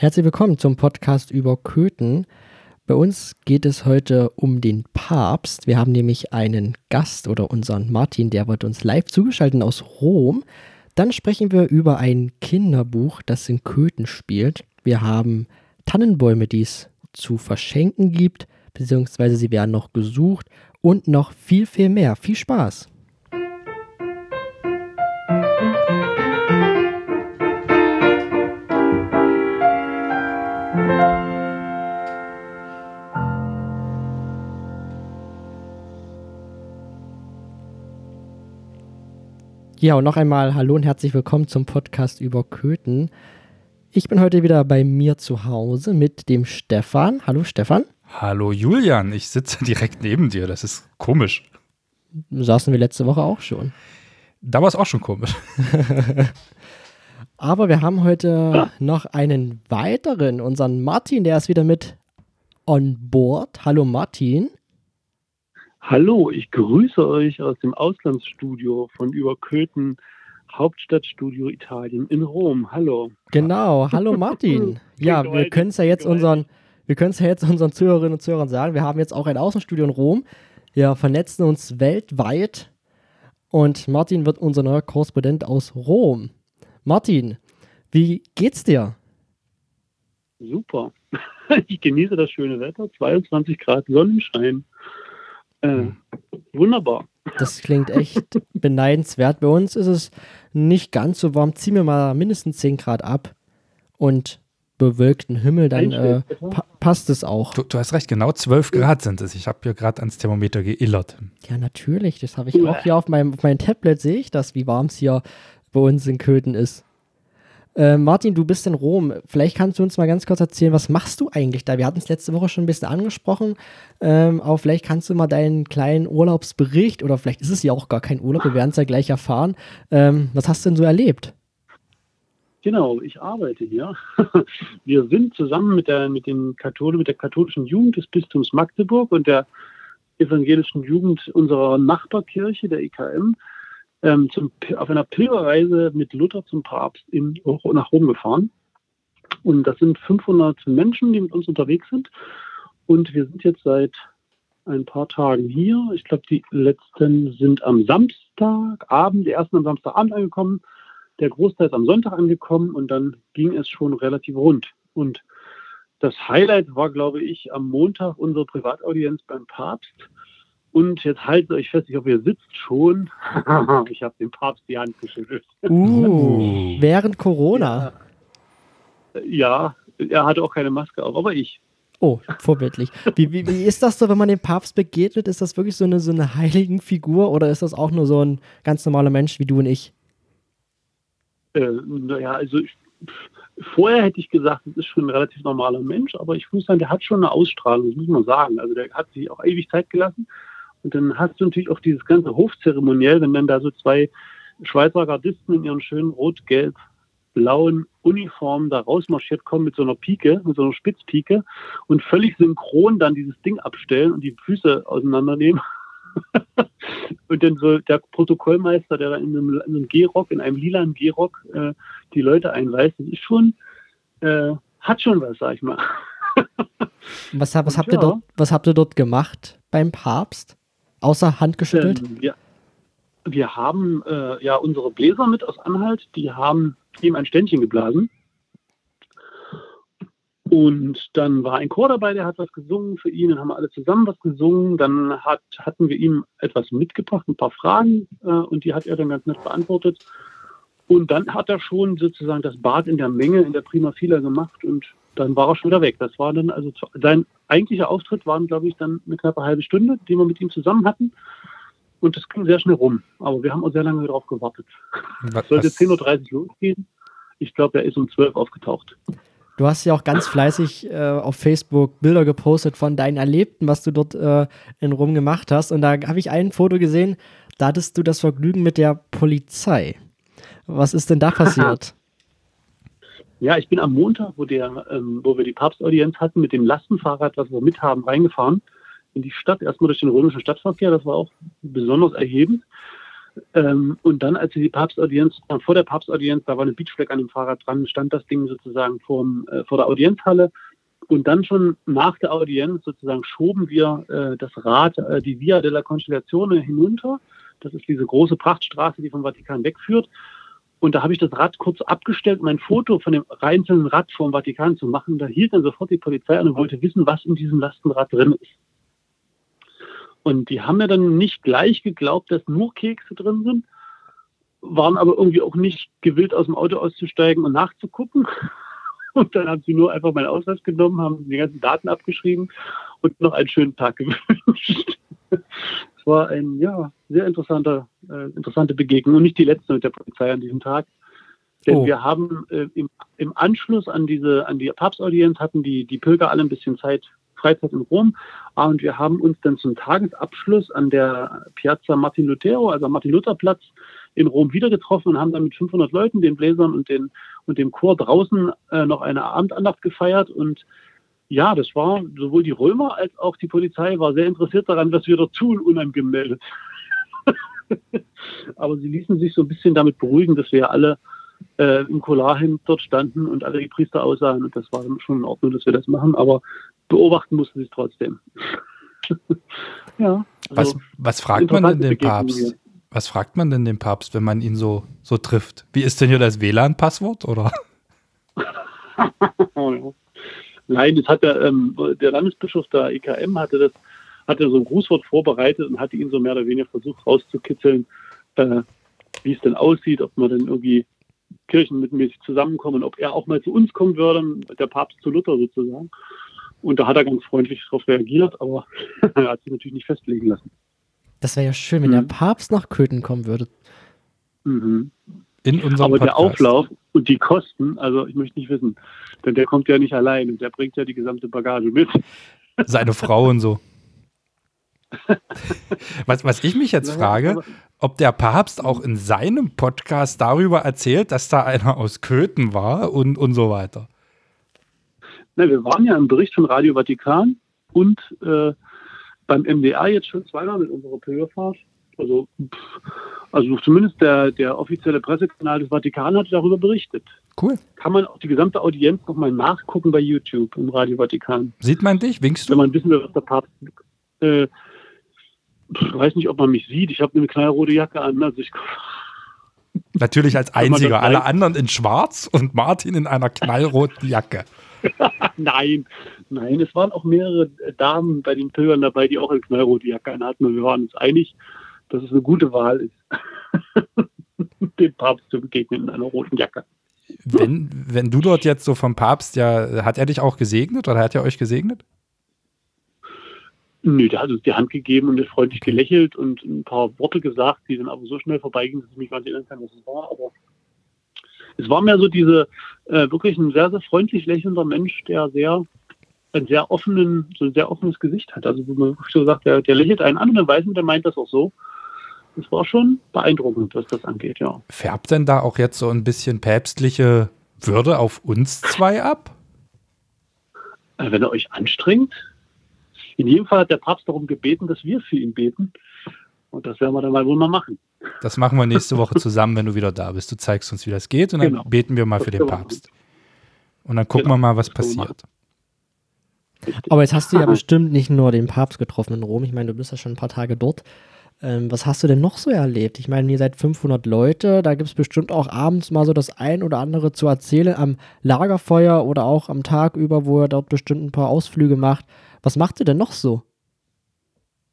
Herzlich willkommen zum Podcast über Köthen. Bei uns geht es heute um den Papst. Wir haben nämlich einen Gast oder unseren Martin, der wird uns live zugeschaltet aus Rom. Dann sprechen wir über ein Kinderbuch, das in Köthen spielt. Wir haben Tannenbäume, die es zu verschenken gibt, beziehungsweise sie werden noch gesucht und noch viel, viel mehr. Viel Spaß! Ja, und noch einmal hallo und herzlich willkommen zum Podcast über Köthen. Ich bin heute wieder bei mir zu Hause mit dem Stefan. Hallo Stefan. Hallo Julian, ich sitze direkt neben dir. Das ist komisch. Saßen wir letzte Woche auch schon. Da war es auch schon komisch. Aber wir haben heute noch einen weiteren, unseren Martin, der ist wieder mit on board. Hallo Martin. Hallo, ich grüße euch aus dem Auslandsstudio von Überköthen, Hauptstadtstudio Italien in Rom. Hallo. Genau, hallo Martin. ja, wir können es ja jetzt unseren, wir können es ja jetzt unseren Zuhörerinnen und Zuhörern sagen. Wir haben jetzt auch ein Außenstudio in Rom. Wir vernetzen uns weltweit und Martin wird unser neuer Korrespondent aus Rom. Martin, wie geht's dir? Super. Ich genieße das schöne Wetter, 22 Grad Sonnenschein. Äh, wunderbar. Das klingt echt beneidenswert. Bei uns ist es nicht ganz so warm. Ziehen wir mal mindestens 10 Grad ab und bewölkten Himmel, dann äh, pa passt es auch. Du, du, hast recht, genau 12 Grad sind es. Ich habe hier gerade ans Thermometer geillert. Ja, natürlich. Das habe ich auch hier auf meinem, auf meinem Tablet, sehe ich das, wie warm es hier bei uns in Köthen ist. Äh, Martin, du bist in Rom. Vielleicht kannst du uns mal ganz kurz erzählen, was machst du eigentlich da? Wir hatten es letzte Woche schon ein bisschen angesprochen, ähm, aber vielleicht kannst du mal deinen kleinen Urlaubsbericht oder vielleicht ist es ja auch gar kein Urlaub, wir werden es ja gleich erfahren. Ähm, was hast du denn so erlebt? Genau, ich arbeite hier. Wir sind zusammen mit der, mit, den Kathol mit der katholischen Jugend des Bistums Magdeburg und der evangelischen Jugend unserer Nachbarkirche, der IKM, ähm, zum, auf einer Pilgerreise mit Luther zum Papst in, nach Rom gefahren. Und das sind 500 Menschen, die mit uns unterwegs sind. Und wir sind jetzt seit ein paar Tagen hier. Ich glaube, die letzten sind am Samstagabend, die ersten am Samstagabend angekommen. Der Großteil ist am Sonntag angekommen und dann ging es schon relativ rund. Und das Highlight war, glaube ich, am Montag unsere Privataudienz beim Papst und jetzt haltet euch fest, ich hoffe, ihr sitzt schon. ich habe dem Papst die Hand geschüttelt. Uh, während Corona. Ja, ja, er hatte auch keine Maske auf, aber ich. Oh, vorbildlich. Wie, wie, wie ist das so, wenn man dem Papst begegnet? Ist das wirklich so eine, so eine heiligen Figur oder ist das auch nur so ein ganz normaler Mensch wie du und ich? Äh, naja, also ich, vorher hätte ich gesagt, das ist schon ein relativ normaler Mensch, aber ich muss sagen, der hat schon eine Ausstrahlung, das muss man sagen. Also der hat sich auch ewig Zeit gelassen. Und dann hast du natürlich auch dieses ganze Hofzeremoniell, wenn dann da so zwei Schweizer Gardisten in ihren schönen rot-gelb-blauen Uniformen da rausmarschiert kommen mit so einer Pike, mit so einer Spitzpike und völlig synchron dann dieses Ding abstellen und die Füße auseinandernehmen. und dann so der Protokollmeister, der da in einem, in einem Gehrock, in einem lilanen Gehrock äh, die Leute einweist, das ist schon, äh, hat schon was, sag ich mal. was, was, habt ja. ihr dort, was habt ihr dort gemacht beim Papst? Außer Hand geschüttelt? Ähm, ja. Wir haben äh, ja unsere Bläser mit aus Anhalt, die haben ihm ein Ständchen geblasen. Und dann war ein Chor dabei, der hat was gesungen für ihn, dann haben wir alle zusammen was gesungen. Dann hat, hatten wir ihm etwas mitgebracht, ein paar Fragen, äh, und die hat er dann ganz nett beantwortet. Und dann hat er schon sozusagen das Bad in der Menge, in der Prima Fila gemacht und dann war er schon wieder weg. Das war dann also sein eigentlicher Auftritt waren, glaube ich, dann eine knappe halbe Stunde, die wir mit ihm zusammen hatten. Und das ging sehr schnell rum. Aber wir haben auch sehr lange darauf gewartet. Es sollte 10.30 Uhr losgehen. Ich glaube, er ist um 12 Uhr aufgetaucht. Du hast ja auch ganz fleißig äh, auf Facebook Bilder gepostet von deinen Erlebten, was du dort äh, in Rom gemacht hast. Und da habe ich ein Foto gesehen, da hattest du das Vergnügen mit der Polizei. Was ist denn da passiert? Ja, ich bin am Montag, wo, der, ähm, wo wir die Papstaudienz hatten, mit dem Lastenfahrrad, was wir mit haben, reingefahren in die Stadt. Erstmal durch den römischen Stadtverkehr, das war auch besonders erhebend. Ähm, und dann, als sie die Papstaudienz, vor der Papstaudienz, da war eine Beachflag an dem Fahrrad dran, stand das Ding sozusagen vorm, äh, vor der Audienzhalle. Und dann schon nach der Audienz sozusagen schoben wir äh, das Rad, äh, die Via della Constellazione hinunter. Das ist diese große Prachtstraße, die vom Vatikan wegführt. Und da habe ich das Rad kurz abgestellt, um ein Foto von dem einzelnen Rad vom Vatikan zu machen. Da hielt dann sofort die Polizei an und wollte wissen, was in diesem Lastenrad drin ist. Und die haben mir dann nicht gleich geglaubt, dass nur Kekse drin sind, waren aber irgendwie auch nicht gewillt, aus dem Auto auszusteigen und nachzugucken. Und dann haben sie nur einfach meinen Ausweis genommen, haben die ganzen Daten abgeschrieben und noch einen schönen Tag gewünscht. Es war ein ja, sehr interessanter, äh, interessante Begegnung und nicht die letzte mit der Polizei an diesem Tag. Denn oh. wir haben äh, im, im, Anschluss an diese, an die Papstaudienz hatten die, die Pilger alle ein bisschen Zeit, Freizeit in Rom. Und wir haben uns dann zum Tagesabschluss an der Piazza Martin Lutero, also Martin Luther Platz in Rom wieder getroffen und haben dann mit 500 Leuten, den Bläsern und, den, und dem Chor draußen äh, noch eine Abendandacht gefeiert und ja, das war sowohl die Römer als auch die Polizei war sehr interessiert daran, was wir dort tun, unangemeldet. Aber sie ließen sich so ein bisschen damit beruhigen, dass wir alle äh, im Kolarhemd dort standen und alle die Priester aussahen. Und das war schon in Ordnung, dass wir das machen. Aber beobachten mussten sie es trotzdem. ja. Also was, was fragt man denn den Papst? Was fragt man denn den Papst, wenn man ihn so, so trifft? Wie ist denn hier das WLAN-Passwort, oder? Nein, das hat der, ähm, der Landesbischof der EKM hatte das, hatte so ein Grußwort vorbereitet und hatte ihn so mehr oder weniger versucht rauszukitzeln, äh, wie es denn aussieht, ob man denn irgendwie kirchenmitmäßig zusammenkommen, ob er auch mal zu uns kommen würde, der Papst zu Luther sozusagen. Und da hat er ganz freundlich darauf reagiert, aber er hat sich natürlich nicht festlegen lassen. Das wäre ja schön, wenn mhm. der Papst nach Köthen kommen würde. Mhm. In unserem Aber Podcast. der Auflauf und die Kosten, also ich möchte nicht wissen, denn der kommt ja nicht allein und der bringt ja die gesamte Bagage mit. Seine Frau und so. Was, was ich mich jetzt frage, ob der Papst auch in seinem Podcast darüber erzählt, dass da einer aus Köthen war und, und so weiter. Na, wir waren ja im Bericht von Radio Vatikan und äh, beim MDA jetzt schon zweimal mit unserer Pilgerfahrt. Also, also zumindest der, der offizielle Pressekanal des Vatikan hat darüber berichtet. Cool. Kann man auch die gesamte Audienz nochmal nachgucken bei YouTube im Radio Vatikan. Sieht man dich? Winkst du? Wenn man wissen will, was der Papst. Äh, ich weiß nicht, ob man mich sieht. Ich habe eine knallrote Jacke an. Also ich, Natürlich als einziger. Alle anderen in schwarz und Martin in einer knallroten Jacke. nein, nein, es waren auch mehrere Damen bei den Pilgern dabei, die auch eine knallrote Jacke hatten. Und wir waren uns einig, dass es eine gute Wahl ist, dem Papst zu begegnen in einer roten Jacke. Wenn, wenn du dort jetzt so vom Papst, ja, hat er dich auch gesegnet oder hat er euch gesegnet? Nö, der hat uns die Hand gegeben und freundlich gelächelt und ein paar Worte gesagt, die dann aber so schnell vorbeigingen, dass ich mich gar nicht erinnern kann, was es war. Aber es war mehr so diese, äh, wirklich ein sehr, sehr freundlich lächelnder Mensch, der sehr, ein sehr offenen, so ein sehr offenes Gesicht hat. Also, wo man wirklich so sagt, der, der lächelt einen an und dann weiß man, der meint das auch so. Das war schon beeindruckend, was das angeht, ja. Färbt denn da auch jetzt so ein bisschen päpstliche Würde auf uns zwei ab? Äh, wenn er euch anstrengt. In jedem Fall hat der Papst darum gebeten, dass wir für ihn beten. Und das werden wir dann mal wohl mal machen. Das machen wir nächste Woche zusammen, wenn du wieder da bist. Du zeigst uns, wie das geht und dann genau. beten wir mal das für den Papst. Und dann gucken genau. wir mal, was passiert. Aber jetzt hast du ja bestimmt nicht nur den Papst getroffen in Rom. Ich meine, du bist ja schon ein paar Tage dort. Ähm, was hast du denn noch so erlebt? Ich meine, ihr seid 500 Leute, da gibt es bestimmt auch abends mal so das ein oder andere zu erzählen am Lagerfeuer oder auch am Tag über, wo ihr dort bestimmt ein paar Ausflüge macht. Was macht ihr denn noch so?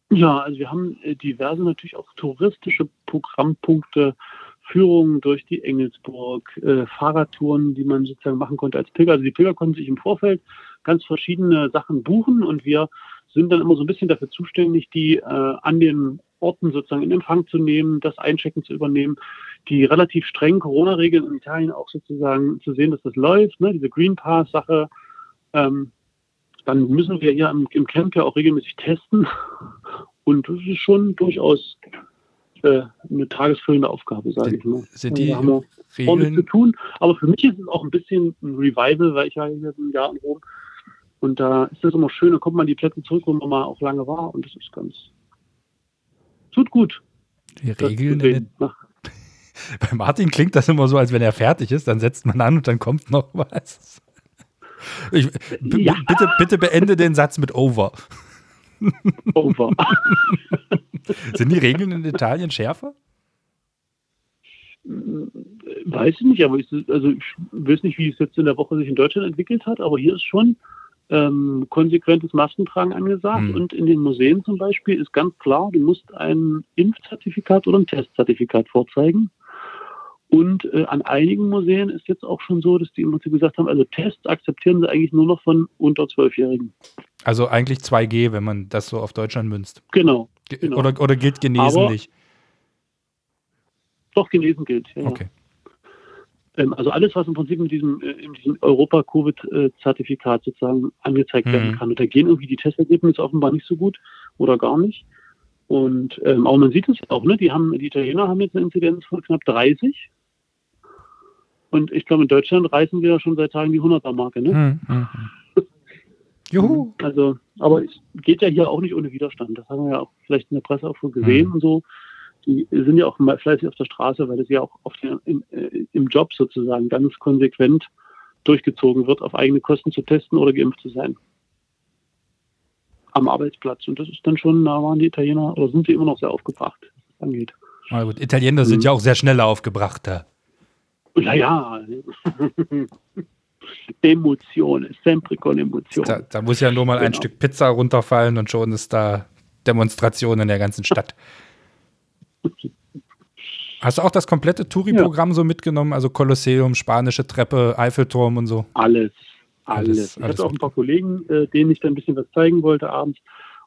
Ja, also wir haben äh, diverse natürlich auch touristische Programmpunkte, Führungen durch die Engelsburg, äh, Fahrradtouren, die man sozusagen machen konnte als Pilger. Also die Pilger konnten sich im Vorfeld ganz verschiedene Sachen buchen und wir sind dann immer so ein bisschen dafür zuständig, die äh, an den Orten sozusagen in Empfang zu nehmen, das Einchecken zu übernehmen, die relativ strengen Corona-Regeln in Italien auch sozusagen zu sehen, dass das läuft, ne, diese Green Pass-Sache. Ähm, dann müssen wir hier im, im Camp ja auch regelmäßig testen. Und das ist schon durchaus äh, eine tagesfüllende Aufgabe, sage ich mal. Sind die also da haben wir zu tun. Aber für mich ist es auch ein bisschen ein Revival, weil ich ja hier ein Jahr in Rom und da ist es immer schön, da kommt man die Plätze zurück, wo man mal auch lange war und das ist ganz, tut gut. Die Regeln. In Bei Martin klingt das immer so, als wenn er fertig ist, dann setzt man an und dann kommt noch was. Ich, ja. bitte, bitte beende den Satz mit over. Over. Sind die Regeln in Italien schärfer? Weiß ich nicht, aber ich, also ich weiß nicht, wie es jetzt in der Woche sich in Deutschland entwickelt hat, aber hier ist schon ähm, konsequentes Maskentragen angesagt hm. und in den Museen zum Beispiel ist ganz klar, du musst ein Impfzertifikat oder ein Testzertifikat vorzeigen. Und äh, an einigen Museen ist jetzt auch schon so, dass die immer gesagt haben, also Tests akzeptieren sie eigentlich nur noch von unter Zwölfjährigen. Also eigentlich 2G, wenn man das so auf Deutschland münzt. Genau. genau. Oder, oder gilt Genesen Aber nicht? Doch, Genesen gilt. Ja, okay. Also alles, was im Prinzip mit diesem, äh, in diesem Europa-Covid-Zertifikat sozusagen angezeigt mhm. werden kann. Und da gehen irgendwie die Testergebnisse offenbar nicht so gut oder gar nicht. Und ähm, aber man sieht es auch, ne? Die haben, die Italiener haben jetzt eine Inzidenz von knapp 30. Und ich glaube, in Deutschland reißen wir ja schon seit Tagen die 100er-Marke, ne? Mhm. mhm. Juhu. Also, aber es geht ja hier auch nicht ohne Widerstand. Das haben wir ja auch vielleicht in der Presse auch schon gesehen mhm. und so. Die sind ja auch fleißig auf der Straße, weil das ja auch den, im, äh, im Job sozusagen ganz konsequent durchgezogen wird, auf eigene Kosten zu testen oder geimpft zu sein. Am Arbeitsplatz. Und das ist dann schon, da waren die Italiener, oder sind sie immer noch sehr aufgebracht, was das angeht. Na gut, Italiener mhm. sind ja auch sehr schnell aufgebracht da. Naja. Emotionen, sempre con Emotionen. Da, da, muss ja nur mal genau. ein Stück Pizza runterfallen und schon ist da Demonstration in der ganzen Stadt. Hast du auch das komplette Touri-Programm ja. so mitgenommen? Also Kolosseum, Spanische Treppe, Eiffelturm und so? Alles. Alles. alles ich hatte auch ein paar Kollegen, äh, denen ich dann ein bisschen was zeigen wollte abends.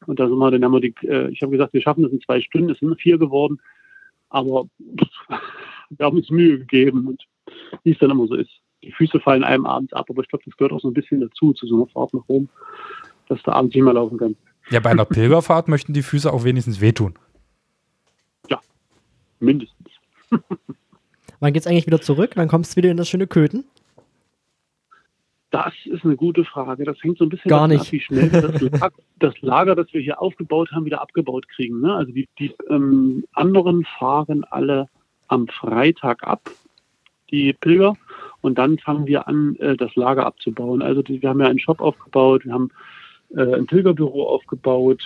Und da sind wir, dann haben wir die, äh, ich habe gesagt, wir schaffen das in zwei Stunden, es sind vier geworden. Aber wir haben uns Mühe gegeben und wie es dann immer so ist die Füße fallen einem abends ab, aber ich glaube, das gehört auch so ein bisschen dazu, zu so einer Fahrt nach Rom, dass du abends nicht mehr laufen kannst. Ja, bei einer Pilgerfahrt möchten die Füße auch wenigstens wehtun. Mindestens. Wann geht's eigentlich wieder zurück? Wann kommst du wieder in das schöne Köthen? Das ist eine gute Frage. Das hängt so ein bisschen Gar nicht. ab, wie schnell das Lager, das Lager, das wir hier aufgebaut haben, wieder abgebaut kriegen. Ne? Also die, die ähm, anderen fahren alle am Freitag ab, die Pilger. Und dann fangen wir an, äh, das Lager abzubauen. Also wir haben ja einen Shop aufgebaut, wir haben äh, ein Pilgerbüro aufgebaut.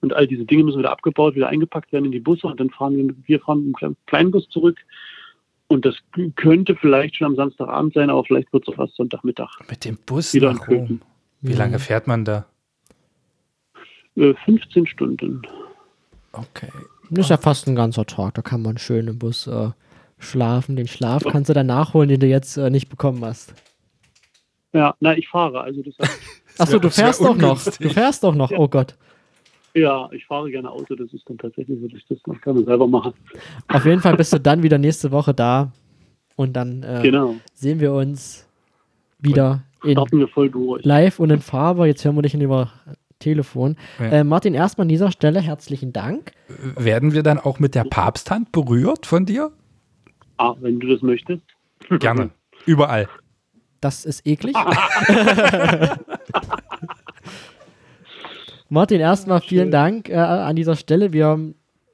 Und all diese Dinge müssen wieder abgebaut, wieder eingepackt werden in die Busse und dann fahren wir, wir fahren im Kleinbus zurück. Und das könnte vielleicht schon am Samstagabend sein, aber vielleicht wird es auch erst Sonntagmittag. Mit dem Bus wieder nach Rom. Wie lange mhm. fährt man da? 15 äh, Stunden. Okay. Das ist ja fast ein ganzer Tag. Da kann man schön im Bus äh, schlafen. Den Schlaf kannst du dann nachholen, den du jetzt äh, nicht bekommen hast. Ja, na, ich fahre. Also das Achso, du fährst doch noch. Du fährst doch noch, oh Gott. Ja, ich fahre gerne Auto, das ist dann tatsächlich so, dass ich das noch gerne selber machen. Auf jeden Fall bist du dann wieder nächste Woche da und dann äh, genau. sehen wir uns wieder in wir voll durch. live und in Farbe. Jetzt hören wir dich über Telefon. Ja. Äh, Martin, erstmal an dieser Stelle herzlichen Dank. Werden wir dann auch mit der Papsthand berührt von dir? Ah, wenn du das möchtest. Gerne. Überall. Das ist eklig. Martin, erstmal vielen Dank äh, an dieser Stelle. Wir,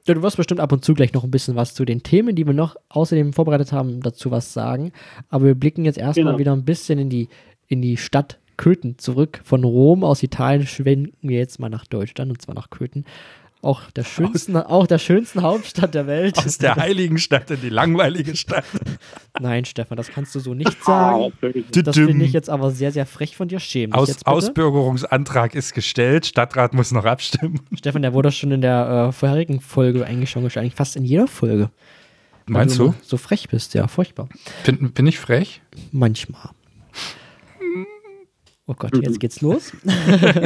du wirst bestimmt ab und zu gleich noch ein bisschen was zu den Themen, die wir noch außerdem vorbereitet haben, dazu was sagen. Aber wir blicken jetzt erstmal genau. wieder ein bisschen in die, in die Stadt Köthen zurück. Von Rom aus Italien schwenken wir jetzt mal nach Deutschland und zwar nach Köthen auch der schönsten, aus, auch der schönsten Hauptstadt der Welt. Aus der heiligen Stadt in die langweilige Stadt. Nein, Stefan, das kannst du so nicht sagen. Das finde ich jetzt aber sehr, sehr frech von dir. Schämen Aus, Ausbürgerungsantrag ist gestellt. Stadtrat muss noch abstimmen. Stefan, der wurde schon in der äh, vorherigen Folge eigentlich schon gestellt. Eigentlich fast in jeder Folge. Meinst du? So frech bist, ja, furchtbar. Bin, bin ich frech? Manchmal. Oh Gott, jetzt geht's los.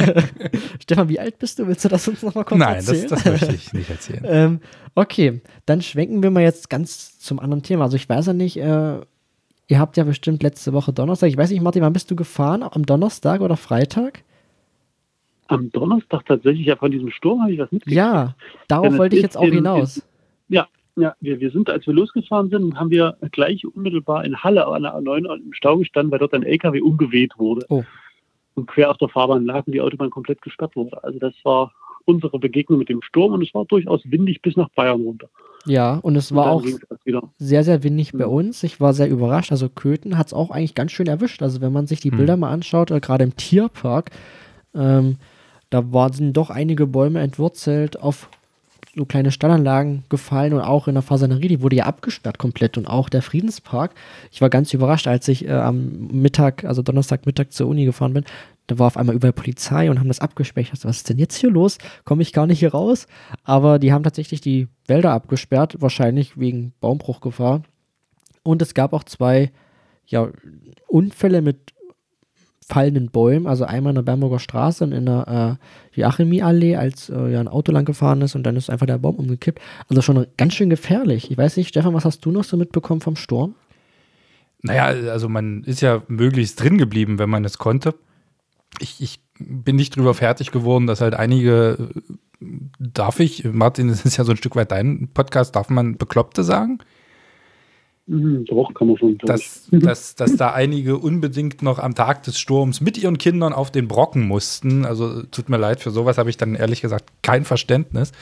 Stefan, wie alt bist du? Willst du das uns nochmal kurz Nein, erzählen? Nein, das, das, möchte ich nicht erzählen. ähm, okay, dann schwenken wir mal jetzt ganz zum anderen Thema. Also ich weiß ja nicht, äh, ihr habt ja bestimmt letzte Woche Donnerstag, ich weiß nicht, Martin, wann bist du gefahren? Am Donnerstag oder Freitag? Am Donnerstag tatsächlich, ja, von diesem Sturm habe ich was mitgekriegt. Ja, darauf wollte ich jetzt auch hinaus. ja, ja, wir, wir sind, als wir losgefahren sind, haben wir gleich unmittelbar in Halle an der A9 im Stau gestanden, weil dort ein LKW umgeweht wurde. Oh und quer auf der Fahrbahn lag und die Autobahn komplett gesperrt wurde. Also das war unsere Begegnung mit dem Sturm und es war durchaus windig bis nach Bayern runter. Ja, und es war dann auch sehr, sehr windig bei Mhm. uns. Ich war sehr überrascht. Also Köthen hat es auch eigentlich ganz schön erwischt. Also wenn man sich die Mhm. Bilder mal anschaut, äh, gerade im Tierpark, ähm, da war, sind doch einige Bäume entwurzelt, auf so kleine Stallanlagen gefallen und auch in der Fasanerie, die wurde ja abgesperrt komplett und auch der Friedenspark. Ich war ganz überrascht, als ich äh, am Mittag, also Donnerstagmittag zur Uni gefahren bin. Da war auf einmal überall Polizei und haben das abgesperrt. Ich dachte, was ist denn jetzt hier los? Komme ich gar nicht hier raus? Aber die haben tatsächlich die Wälder abgesperrt, wahrscheinlich wegen Baumbruchgefahr. Und es gab auch zwei ja, Unfälle mit fallenden Bäumen, also einmal in der Bernburger Straße und in der äh, Joachimie-Allee, als äh, ja ein Auto lang gefahren ist und dann ist einfach der Baum umgekippt. Also schon ganz schön gefährlich. Ich weiß nicht, Stefan, was hast du noch so mitbekommen vom Sturm? Naja, also man ist ja möglichst drin geblieben, wenn man es konnte. Ich, ich bin nicht drüber fertig geworden, dass halt einige, äh, darf ich, Martin, das ist ja so ein Stück weit dein Podcast, darf man Bekloppte sagen? Mhm, doch, kann man schon. glaub ich. dass, dass, dass da einige unbedingt noch am Tag des Sturms mit ihren Kindern auf den Brocken mussten. Also tut mir leid, für sowas habe ich dann ehrlich gesagt kein Verständnis.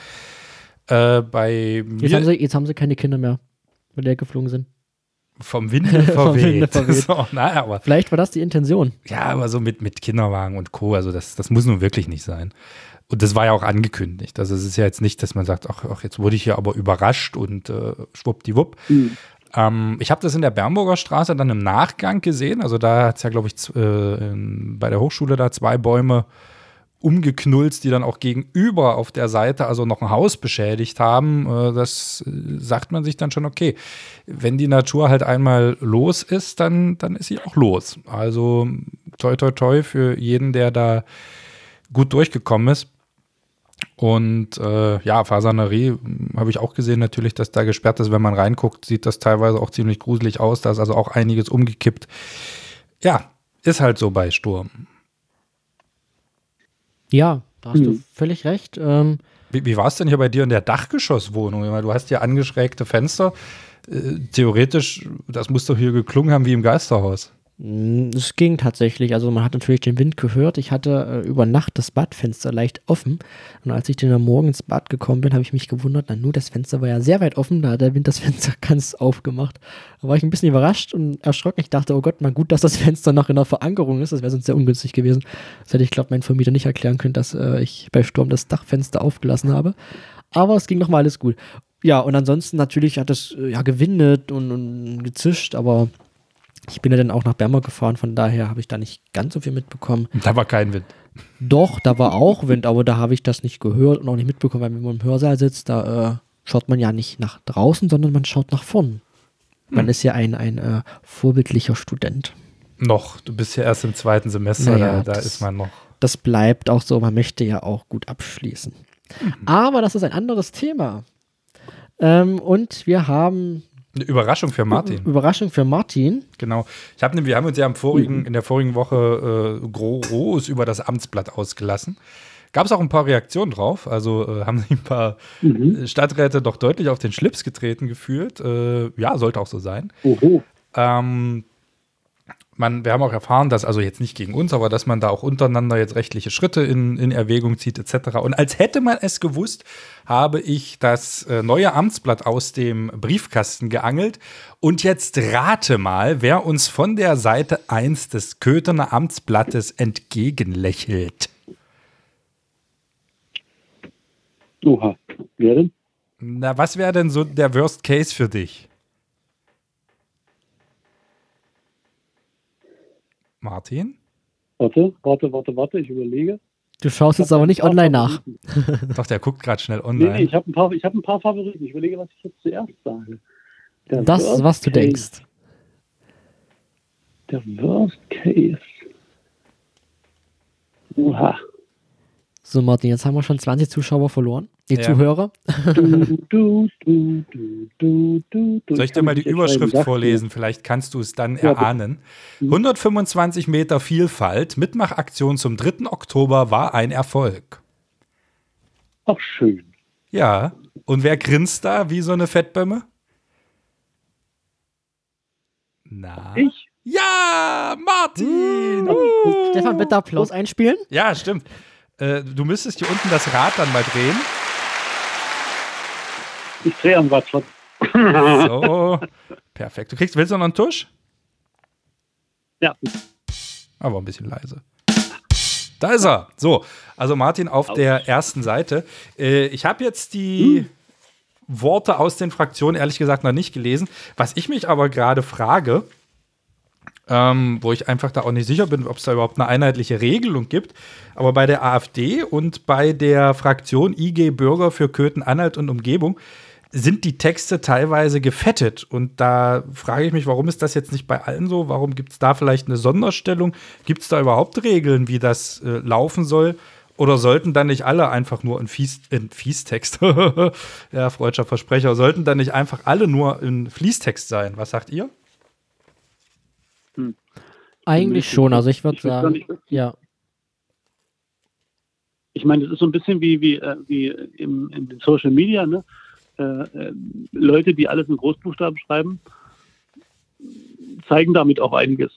Äh, bei Jetzt haben, mir sie, jetzt haben sie keine Kinder mehr, weil die geflogen sind. vom Winde verweht. so, na, aber, Vielleicht war das die Intention. ja, aber so mit, mit Kinderwagen und Co., also das, das muss nun wirklich nicht sein. Und das war ja auch angekündigt. Also es ist ja jetzt nicht, dass man sagt, ach, ach jetzt wurde ich hier aber überrascht und äh, schwuppdiwupp. Mhm. Ähm, ich habe das in der Bernburger Straße dann im Nachgang gesehen. Also da hat es ja, glaube ich, äh, bei der Hochschule da zwei Bäume umgeknulzt, die dann auch gegenüber auf der Seite also noch ein Haus beschädigt haben. Äh, das äh, sagt man sich dann schon, okay, wenn die Natur halt einmal los ist, dann, dann ist sie auch los. Also toi toi toi für jeden, der da gut durchgekommen ist. Und äh, ja, Fasanerie habe ich auch gesehen, natürlich, dass da gesperrt ist. Wenn man reinguckt, sieht das teilweise auch ziemlich gruselig aus. Da ist also auch einiges umgekippt. Ja, ist halt so bei Sturm. Ja, da hast du Mhm. völlig recht. Ähm, Wie, wie war es denn hier bei dir in der Dachgeschosswohnung? Meine, Du hast ja angeschrägte Fenster. Äh, theoretisch, das muss doch hier geklungen haben wie im Geisterhaus. Mm, Es ging tatsächlich. Also man hat natürlich den Wind gehört. Ich hatte äh, über Nacht das Badfenster leicht offen. Und als ich dann am Morgen ins Bad gekommen bin, habe ich mich gewundert, na nur das Fenster war ja sehr weit offen. Da hat der Wind das Fenster ganz aufgemacht. Da war ich ein bisschen überrascht und erschrocken. Ich dachte, oh Gott, mal gut, dass das Fenster noch in der Verankerung ist. Das wäre sonst sehr ungünstig gewesen. Das hätte ich, glaube mein Vermieter nicht erklären können, dass äh, ich bei Sturm das Dachfenster aufgelassen habe. Aber es ging nochmal alles gut. Ja, und ansonsten natürlich hat es äh, ja gewindet und, und gezischt, aber ich bin ja dann auch nach Bermer gefahren, von daher habe ich da nicht ganz so viel mitbekommen. Da war kein Wind. Doch, da war auch Wind, aber da habe ich das nicht gehört und auch nicht mitbekommen, weil wenn man im Hörsaal sitzt, da äh, schaut man ja nicht nach draußen, sondern man schaut nach vorn. Man ist ja ein, ein äh, vorbildlicher Student. Noch. Du bist ja erst im zweiten Semester, Naja, da, da das- ist man noch. Das bleibt auch so, man möchte ja auch gut abschließen. Aber das ist ein anderes Thema. Ähm, und wir haben Eine Überraschung für Martin. Überraschung für Martin. Genau. Ich hab, wir haben uns ja am vorigen, in der vorigen Woche äh, groß über das Amtsblatt ausgelassen. Gab es auch ein paar Reaktionen drauf. Also äh, haben sich ein paar Mhm. Stadträte doch deutlich auf den Schlips getreten gefühlt. Äh, ja, sollte auch so sein. Oho. Ähm, man, wir haben auch erfahren, dass, also jetzt nicht gegen uns, aber dass man da auch untereinander jetzt rechtliche Schritte in, in Erwägung zieht, etc. Und als hätte man es gewusst, habe ich das äh, neue Amtsblatt aus dem Briefkasten geangelt. Und jetzt rate mal, wer uns von der Seite 1 des Köthener Amtsblattes entgegenlächelt. Oha. Wer denn? Na, was wäre denn so der Worst Case für dich? Martin? Warte, warte, warte, warte, ich überlege. Du schaust jetzt aber nicht online nach. Doch, der guckt gerade schnell Nee, online. nee, ich habe ein, paar- ich hab ein paar Favoriten. Ich überlege, was ich jetzt zuerst sage. Der Das, Worst was du Case. denkst. Der Worst Case. Oha. So, Martin, jetzt haben wir schon 20 Zuschauer verloren. Die Ja. Zuhörer. Du, du, du, du, du, du, du. Soll ich dir mal die Überschrift vorlesen? Vielleicht kannst du es dann Ja, bitte. erahnen. 125 Meter Vielfalt, Mitmachaktion zum 3. Oktober war ein Erfolg. Ach, schön. Ja, und wer grinst da wie so eine Fettbömme? Na? Ich? Ja, Martin! Uh. Stefan, bitte Applaus einspielen. Ja, stimmt. Äh, du müsstest hier unten das Rad dann mal drehen. Ich drehe am Rad. So. Perfekt. Du kriegst, willst du noch einen Tusch? Ja, Aber ein bisschen leise. Da ist er. So, also Martin auf der ersten Seite. Äh, ich habe jetzt die Worte aus den Fraktionen ehrlich gesagt noch nicht gelesen. Was ich mich aber gerade frage, ähm, wo ich einfach da auch nicht sicher bin, ob es da überhaupt eine einheitliche Regelung gibt. Aber bei der AfD und bei der Fraktion IG Bürger für Köthen-Anhalt und Umgebung sind die Texte teilweise gefettet. Und da frage ich mich, warum ist das jetzt nicht bei allen so? Warum gibt es da vielleicht eine Sonderstellung? Gibt es da überhaupt Regeln, wie das äh, laufen soll? Oder sollten dann nicht alle einfach nur in, Fies, in Fiestext, ja, freudscher Versprecher, sollten dann nicht einfach alle nur in Fließtext sein? Was sagt ihr? Eigentlich schon. Also ich würde sagen, ja. ich meine, das ist so ein bisschen wie, wie, äh, wie im, in den Social Media, ne? Äh, äh, Leute, die alles in Großbuchstaben schreiben, zeigen damit auch einiges.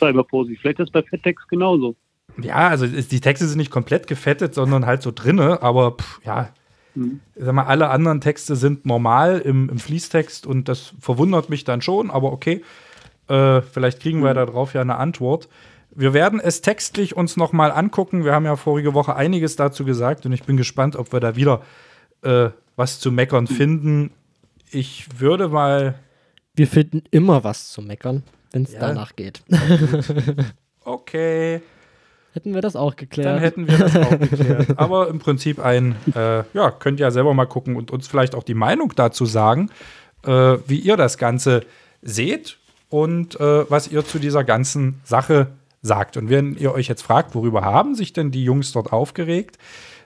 Sei mal vorsichtig. Vielleicht ist das bei Fetttext genauso. Ja, also es- die Texte sind nicht komplett gefettet, sondern halt so drinne, aber pff, ja, Mhm. ich sag mal, alle anderen Texte sind normal im, im Fließtext und das verwundert mich dann schon, aber okay, äh, vielleicht kriegen wir darauf ja eine Antwort. Wir werden es textlich uns noch mal angucken. Wir haben ja vorige Woche einiges dazu gesagt und ich bin gespannt, ob wir da wieder äh, was zu meckern finden. Ich würde mal, Wir finden immer was zu meckern, wenn es Ja. danach geht. okay, Hätten wir das auch Dann geklärt. hätten wir das auch geklärt. Aber im Prinzip ein, äh, ja, könnt ihr ja selber mal gucken und uns vielleicht auch die Meinung dazu sagen, äh, wie ihr das Ganze seht und äh, was ihr zu dieser ganzen Sache sagt. Und wenn ihr euch jetzt fragt, worüber haben sich denn die Jungs dort aufgeregt,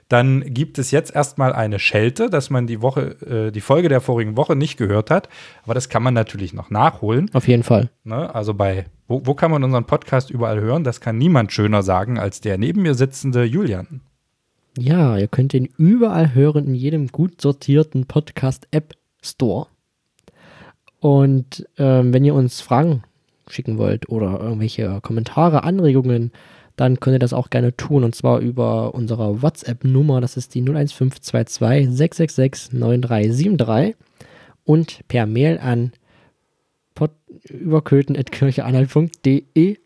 dann gibt es jetzt erstmal eine Schelte, dass man die Woche, äh, die Folge der vorigen Woche nicht gehört hat. Aber das kann man natürlich noch nachholen. Auf jeden Fall. Ne? Also bei, wo, wo kann man unseren Podcast überall hören? Das kann niemand schöner sagen als der neben mir sitzende Julian. Ja, ihr könnt ihn überall hören, in jedem gut sortierten Podcast-App Store. Und ähm, wenn ihr uns Fragen schicken wollt oder irgendwelche Kommentare, Anregungen, dann könnt ihr das auch gerne tun. Und zwar über unsere WhatsApp-Nummer, das ist die 01522 666 9373 und per Mail an überköten.kircheanhalt.de.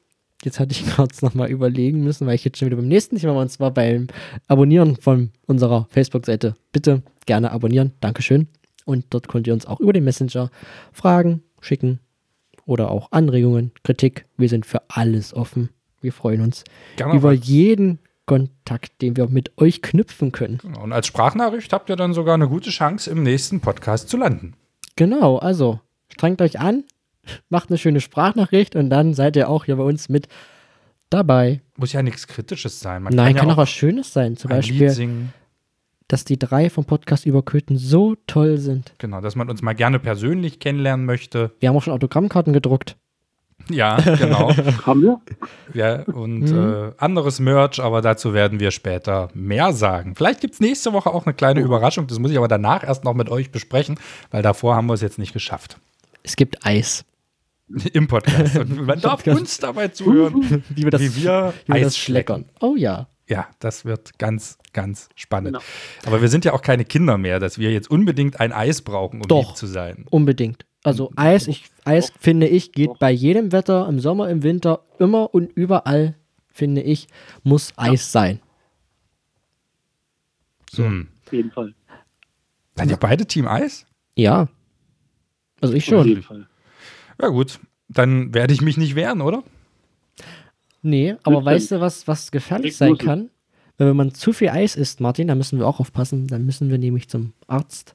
Jetzt hatte ich kurz nochmal überlegen müssen, weil ich jetzt schon wieder beim nächsten Thema war, und zwar beim Abonnieren von unserer Facebook-Seite. Bitte gerne abonnieren. Dankeschön. Und dort könnt ihr uns auch über den Messenger Fragen schicken oder auch Anregungen, Kritik. Wir sind für alles offen. Wir freuen uns Gerne über was. jeden Kontakt, den wir mit euch knüpfen können. Genau. Und als Sprachnachricht habt ihr dann sogar eine gute Chance, im nächsten Podcast zu landen. Genau, also strengt euch an, macht eine schöne Sprachnachricht und dann seid ihr auch hier bei uns mit dabei. Muss ja nichts Kritisches sein. Man Nein, kann, kann ja auch was Schönes sein. Zum ein Beispiel, Lied singen. Dass die drei vom Podcast über Köthen so toll sind. Genau, dass man uns mal gerne persönlich kennenlernen möchte. Wir haben auch schon Autogrammkarten gedruckt. Ja, genau. Haben wir? ja, und Mhm. äh, anderes Merch, aber dazu werden wir später mehr sagen. Vielleicht gibt es nächste Woche auch eine kleine Überraschung. Das muss ich aber danach erst noch mit euch besprechen, weil davor haben wir es jetzt nicht geschafft. Es gibt Eis. Im Podcast. Und man darf uns dabei zuhören, Wie wir das, wie wir wie wir Eis das schleckern. Oh ja. Ja, das wird ganz, ganz spannend. Genau. Aber wir sind ja auch keine Kinder mehr, dass wir jetzt unbedingt ein Eis brauchen, um Doch. lieb zu sein. Unbedingt. Also Eis, ich, Eis finde ich, geht Doch. bei jedem Wetter, im Sommer, im Winter, immer und überall, finde ich, muss Eis sein. Hm. Auf jeden Fall. Seid ihr beide Team Eis? Ja. Also ich Auf schon. jeden Fall. Ja, gut. Dann werde ich mich nicht wehren, oder? Nee, aber weißt du, was, was gefährlich Ich sein kann? Wenn man zu viel Eis isst, Martin, da müssen wir auch aufpassen, dann müssen wir nämlich zum Arzt.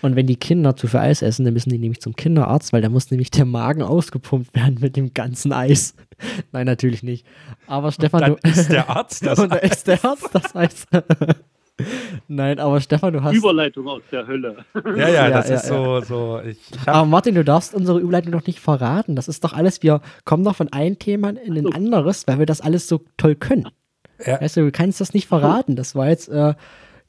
Und wenn die Kinder zu viel Eis essen, dann müssen die nämlich zum Kinderarzt, weil da muss nämlich der Magen ausgepumpt werden mit dem ganzen Eis. Nein, natürlich nicht. Aber Stefan, Dann du. ist der Arzt das und da ist der Arzt das Eis. Nein, aber Stefan, du hast. Überleitung aus der Hölle. Ja, ja, Ja, das ja, ist so, so. Ich, Aber Martin, du darfst unsere Überleitung doch nicht verraten. Das ist doch alles, wir kommen doch von einem Thema in ein anderes, weil wir das alles so toll können. ja, Weißt du, du kannst das nicht verraten. Das war jetzt äh,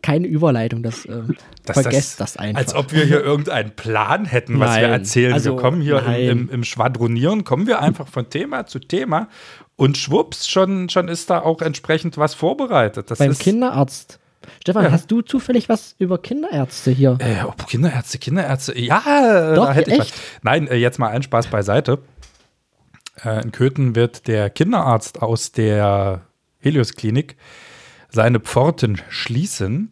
keine Überleitung. Das, äh, Das- vergesst das- das, einfach. Als ob wir hier irgendeinen Plan hätten, was wir Nein. erzählen. Also, wir kommen hier im, im, im Schwadronieren, kommen wir einfach von Thema zu Thema und schwupps, schon, schon ist da auch entsprechend was vorbereitet. Das Beim ist, Kinderarzt. Stefan, Ja. hast du zufällig was über Kinderärzte hier? Äh, oh, Kinderärzte, Kinderärzte. Ja, Doch, da hätte ich echt? was. Nein, äh, jetzt mal ein Spaß beiseite. Äh, in Köthen wird der Kinderarzt aus der Helios-Klinik seine Pforten schließen.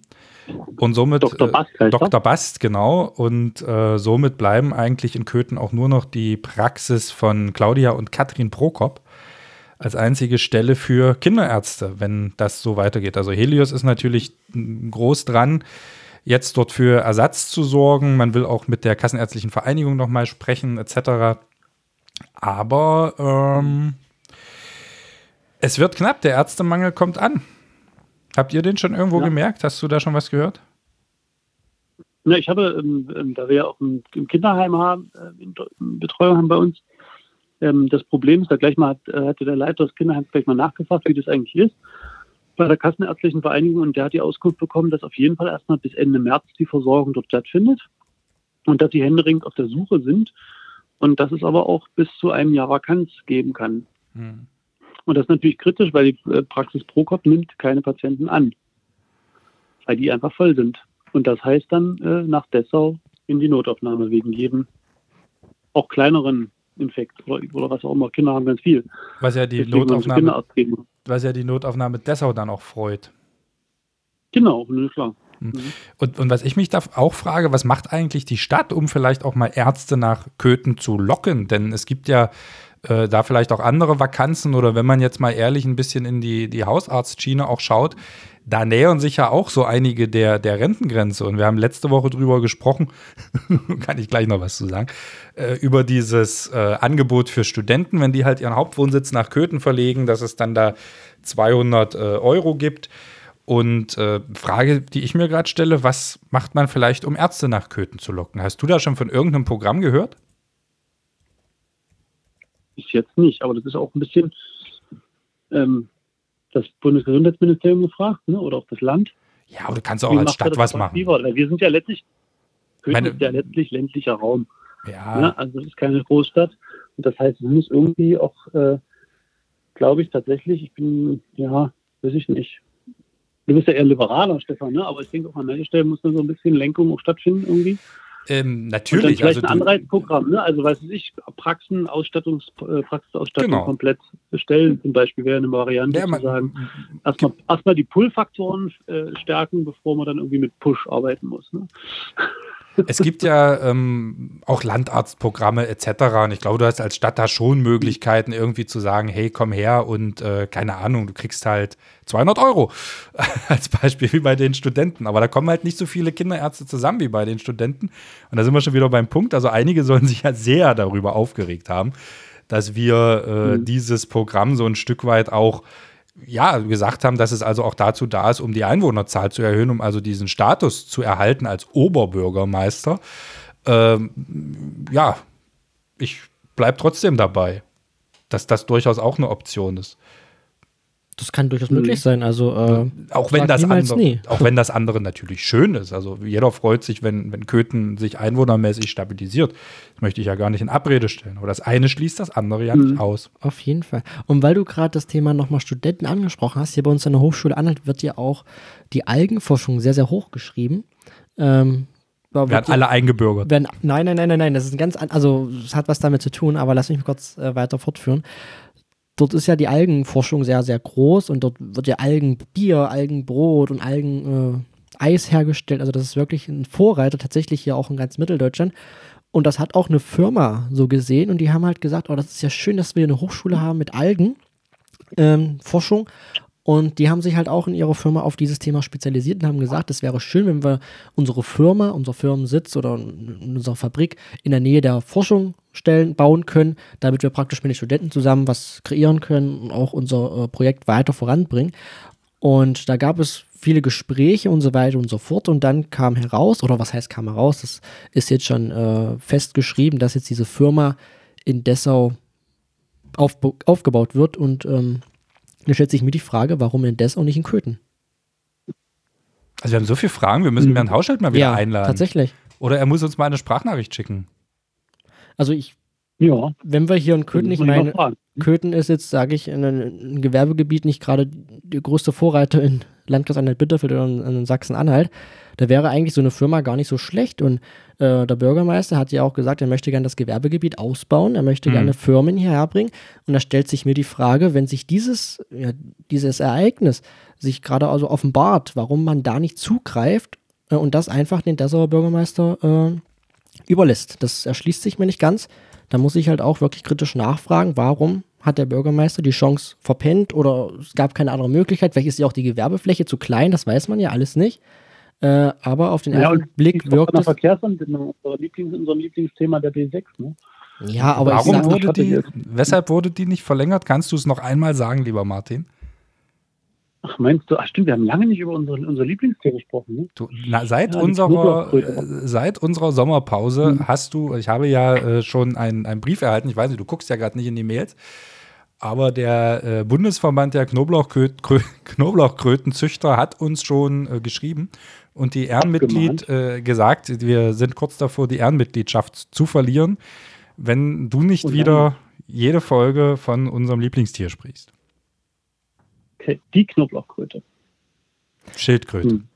Und somit Dr. Bast heißt er. Dr. Bast, genau. Und äh, somit bleiben eigentlich in Köthen auch nur noch die Praxis von Claudia und Katrin Prokop als einzige Stelle für Kinderärzte, wenn das so weitergeht. Also Helios ist natürlich groß dran, jetzt dort für Ersatz zu sorgen. Man will auch mit der Kassenärztlichen Vereinigung nochmal sprechen, etc. Aber ähm, es wird knapp, der Ärztemangel kommt an. Habt ihr den schon irgendwo Ja. gemerkt? Hast du da schon was gehört? Ja, ich habe, ähm, ähm, da wir ja auch im, im Kinderheim haben, äh, Betreuung haben bei uns, ähm, das Problem ist, da gleich mal hat, äh, hatte der Leiter des Kinderheims gleich mal nachgefragt, wie das eigentlich ist, bei der Kassenärztlichen Vereinigung und der hat die Auskunft bekommen, dass auf jeden Fall erstmal bis Ende März die Versorgung dort stattfindet und dass sie händeringend auf der Suche sind und dass es aber auch bis zu einem Jahr Vakanz geben kann. Hm. Und das ist natürlich kritisch, weil die äh, Praxis Prokop nimmt keine Patienten an, weil die einfach voll sind. Und das heißt dann äh, nach Dessau in die Notaufnahme wegen jedem auch kleineren Infekt oder, oder was auch immer. Kinder haben ganz viel. Was ja die Deswegen Notaufnahme, was ja die Notaufnahme Dessau dann auch freut. Genau, ne, klar. Und, und was ich mich da auch frage, was macht eigentlich die Stadt, um vielleicht auch mal Ärzte nach Köthen zu locken? Denn es gibt ja äh, da vielleicht auch andere Vakanzen oder wenn man jetzt mal ehrlich ein bisschen in die, die Hausarztschiene auch schaut, da nähern sich ja auch so einige der, der Rentengrenze. Und wir haben letzte Woche drüber gesprochen, kann ich gleich noch was zu sagen, äh, über dieses äh, Angebot für Studenten, wenn die halt ihren Hauptwohnsitz nach Köthen verlegen, dass es dann da 200 äh, Euro gibt. Und äh, Frage, die ich mir gerade stelle, was macht man vielleicht, um Ärzte nach Köthen zu locken? Hast du da schon von irgendeinem Programm gehört? Bis jetzt nicht, aber das ist auch ein bisschen ähm, das Bundesgesundheitsministerium gefragt, ne, oder auch das Land. Ja, aber du kannst auch Wie als Stadt was machen. wir sind ja letztlich, Meine- ist ja letztlich ländlicher Raum. Ja, Ne? Also es ist keine Großstadt. Und das heißt, es muss irgendwie auch, äh, glaube ich, tatsächlich, ich bin, ja, weiß ich nicht. Du bist ja eher liberaler, Stefan, ne? aber ich denke auch an manchen Stellen muss da so ein bisschen Lenkung auch stattfinden irgendwie. Ähm, Und natürlich. Also vielleicht ein du, Anreizprogramm, ne? Also weiß ich, Praxen, Ausstattungs, äh, Praxisausstattung Genau. komplett bestellen, zum Beispiel wäre eine Variante ja, zu sagen. man, Erstmal erstmal die Pull-Faktoren äh, stärken, bevor man dann irgendwie mit Push arbeiten muss. Ne? Es gibt ja ähm, auch Landarztprogramme etc. Und ich glaube, du hast als Stadt da schon Möglichkeiten, irgendwie zu sagen, hey, komm her und äh, keine Ahnung, du kriegst halt 200 Euro als Beispiel wie bei den Studenten. Aber da kommen halt nicht so viele Kinderärzte zusammen wie bei den Studenten. Und da sind wir schon wieder beim Punkt. Also einige sollen sich ja sehr darüber aufgeregt haben, dass wir äh, Mhm. dieses Programm so ein Stück weit auch ja, gesagt haben, dass es also auch dazu da ist, um die Einwohnerzahl zu erhöhen, um also diesen Status zu erhalten als Oberbürgermeister. Ähm, ja, ich bleibe trotzdem dabei, dass das durchaus auch eine Option ist. Das kann durchaus Mhm. möglich sein. Also, äh, Auch wenn, das andere, nie. auch wenn das andere natürlich schön ist. Also jeder freut sich, wenn, wenn Köthen sich einwohnermäßig stabilisiert. Das möchte ich ja gar nicht in Abrede stellen. Aber das eine schließt das andere ja nicht Mhm. aus. Auf jeden Fall. Und weil du gerade das Thema nochmal Studenten angesprochen hast, hier bei uns an der Hochschule Anhalt wird ja auch die Algenforschung sehr, sehr hoch geschrieben. Ähm, Werden alle eingebürgert. werden, nein, nein, nein, nein, nein, das ist ein ganz, an- also es hat was damit zu tun, aber lass mich mal kurz äh, weiter fortführen. Dort ist ja die Algenforschung sehr, sehr groß und dort wird ja Algenbier, Algenbrot und Algeneis äh, hergestellt. Also das ist wirklich ein Vorreiter, tatsächlich hier auch in ganz Mitteldeutschland. Und das hat auch eine Firma so gesehen und die haben halt gesagt, oh, das ist ja schön, dass wir eine Hochschule haben mit Algen. Ähm. Und die haben sich halt auch in ihrer Firma auf dieses Thema spezialisiert und haben gesagt, es wäre schön, wenn wir unsere Firma, unser Firmensitz oder unsere Fabrik in der Nähe der Forschung stellen, bauen können, damit wir praktisch mit den Studenten zusammen was kreieren können und auch unser äh, Projekt weiter voranbringen. Und da gab es viele Gespräche und so weiter und so fort. Und dann kam heraus, oder was heißt kam heraus, das ist jetzt schon äh, festgeschrieben, dass jetzt diese Firma in Dessau aufba- aufgebaut wird. Und ähm, da stellt sich mir die Frage, warum in Dessau nicht in Köthen? Also wir haben so viele Fragen, wir müssen Bernd Hauschild mal wieder ja, einladen. tatsächlich. Oder er muss uns mal eine Sprachnachricht schicken. Also ich, Ja, wenn wir hier in Köthen, ich meine, fragen. Köthen ist jetzt, sage ich, in einem Gewerbegebiet nicht gerade der größte Vorreiter in Landkreis Anhalt-Bitterfeld oder in, in Sachsen-Anhalt. Da wäre eigentlich so eine Firma gar nicht so schlecht. Und äh, der Bürgermeister hat ja auch gesagt, er möchte gerne das Gewerbegebiet ausbauen, er möchte Mhm. gerne Firmen hierher bringen. Und da stellt sich mir die Frage, wenn sich dieses, ja, dieses Ereignis sich gerade also offenbart, warum man da nicht zugreift äh, und das einfach den Dessauer Bürgermeister äh, überlässt. Das erschließt sich mir nicht ganz. Da muss ich halt auch wirklich kritisch nachfragen, warum hat der Bürgermeister die Chance verpennt oder es gab keine andere Möglichkeit. Vielleicht ist ja auch die Gewerbefläche zu klein, das weiß man ja alles nicht. Äh, aber auf den Ja, ersten Blick wirkt es. Verkehrsanbindung, unser Lieblings, unserem Lieblingsthema der B6. Ne? Ja, aber ich Warum sag, wurde die, weshalb wurde die nicht verlängert? Kannst du es noch einmal sagen, lieber Martin? Ach, meinst du, ach stimmt, wir haben lange nicht über unsere, unser Lieblingsthema gesprochen. Ne? Du, na, seit, Ja, unserer, äh, seit unserer Sommerpause Mhm. hast du, ich habe ja äh, schon einen, einen Brief erhalten, ich weiß nicht, du guckst ja gerade nicht in die Mails, aber der äh, Bundesverband der Knoblauchkrö Krö Knoblauchkrötenzüchter hat uns schon äh, geschrieben und die Ehrenmitglied äh, gesagt, wir sind kurz davor, die Ehrenmitgliedschaft zu verlieren, wenn du nicht dann- wieder jede Folge von unserem Lieblingstier sprichst. Die Knoblauchkröte. Schildkröte, Hm.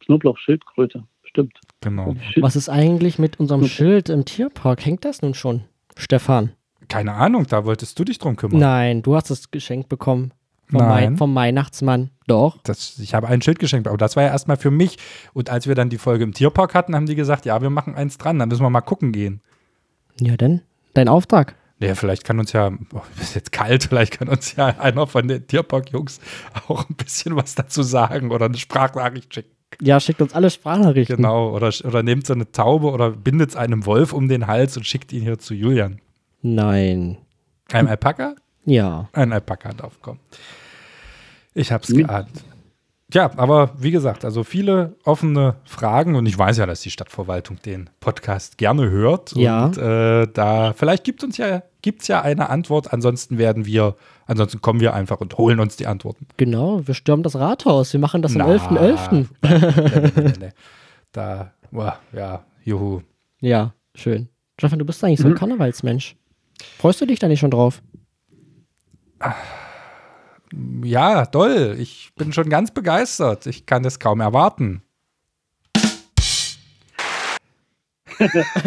Knoblauchschildkröte, stimmt. genau. Was ist eigentlich mit unserem Schild im Tierpark? Hängt das nun schon, Stefan? Keine Ahnung, da wolltest du dich drum kümmern. Nein, du hast es geschenkt bekommen vom, Nein. Wei- vom Weihnachtsmann. Doch. Das, ich habe ein Schild geschenkt, aber das war ja erstmal für mich. Und als wir dann die Folge im Tierpark hatten, haben die gesagt, ja, wir machen eins dran, dann müssen wir mal gucken gehen. Ja, denn? Dein Auftrag. Ja, vielleicht kann uns ja, oh, ist jetzt kalt, vielleicht kann uns ja einer von den Tierpark-Jungs auch ein bisschen was dazu sagen oder eine Sprachnachricht schicken. Ja, schickt uns alle Sprachnachrichten. Genau, oder, oder nehmt so eine Taube oder bindet es einem Wolf um den Hals und schickt ihn hier zu Julian. Nein. Ein Alpaka? Ja. Ein Alpaka darf kommen. Ich hab's Mit- geahnt. Ja, aber wie gesagt, also viele offene Fragen und ich weiß ja, dass die Stadtverwaltung den Podcast gerne hört. Ja. Und äh, da vielleicht gibt uns ja, gibt's ja eine Antwort. Ansonsten werden wir, ansonsten kommen wir einfach und holen uns die Antworten. Genau, wir stürmen das Rathaus. Wir machen das am Na, 11.11. nee, nee, nee, nee. Da, boah, ja, juhu. Ja, schön. Stefan, du bist eigentlich so ein Mhm. Karnevalsmensch. Freust du dich da nicht schon drauf? Ja, toll. Ich bin schon ganz begeistert. Ich kann es kaum erwarten.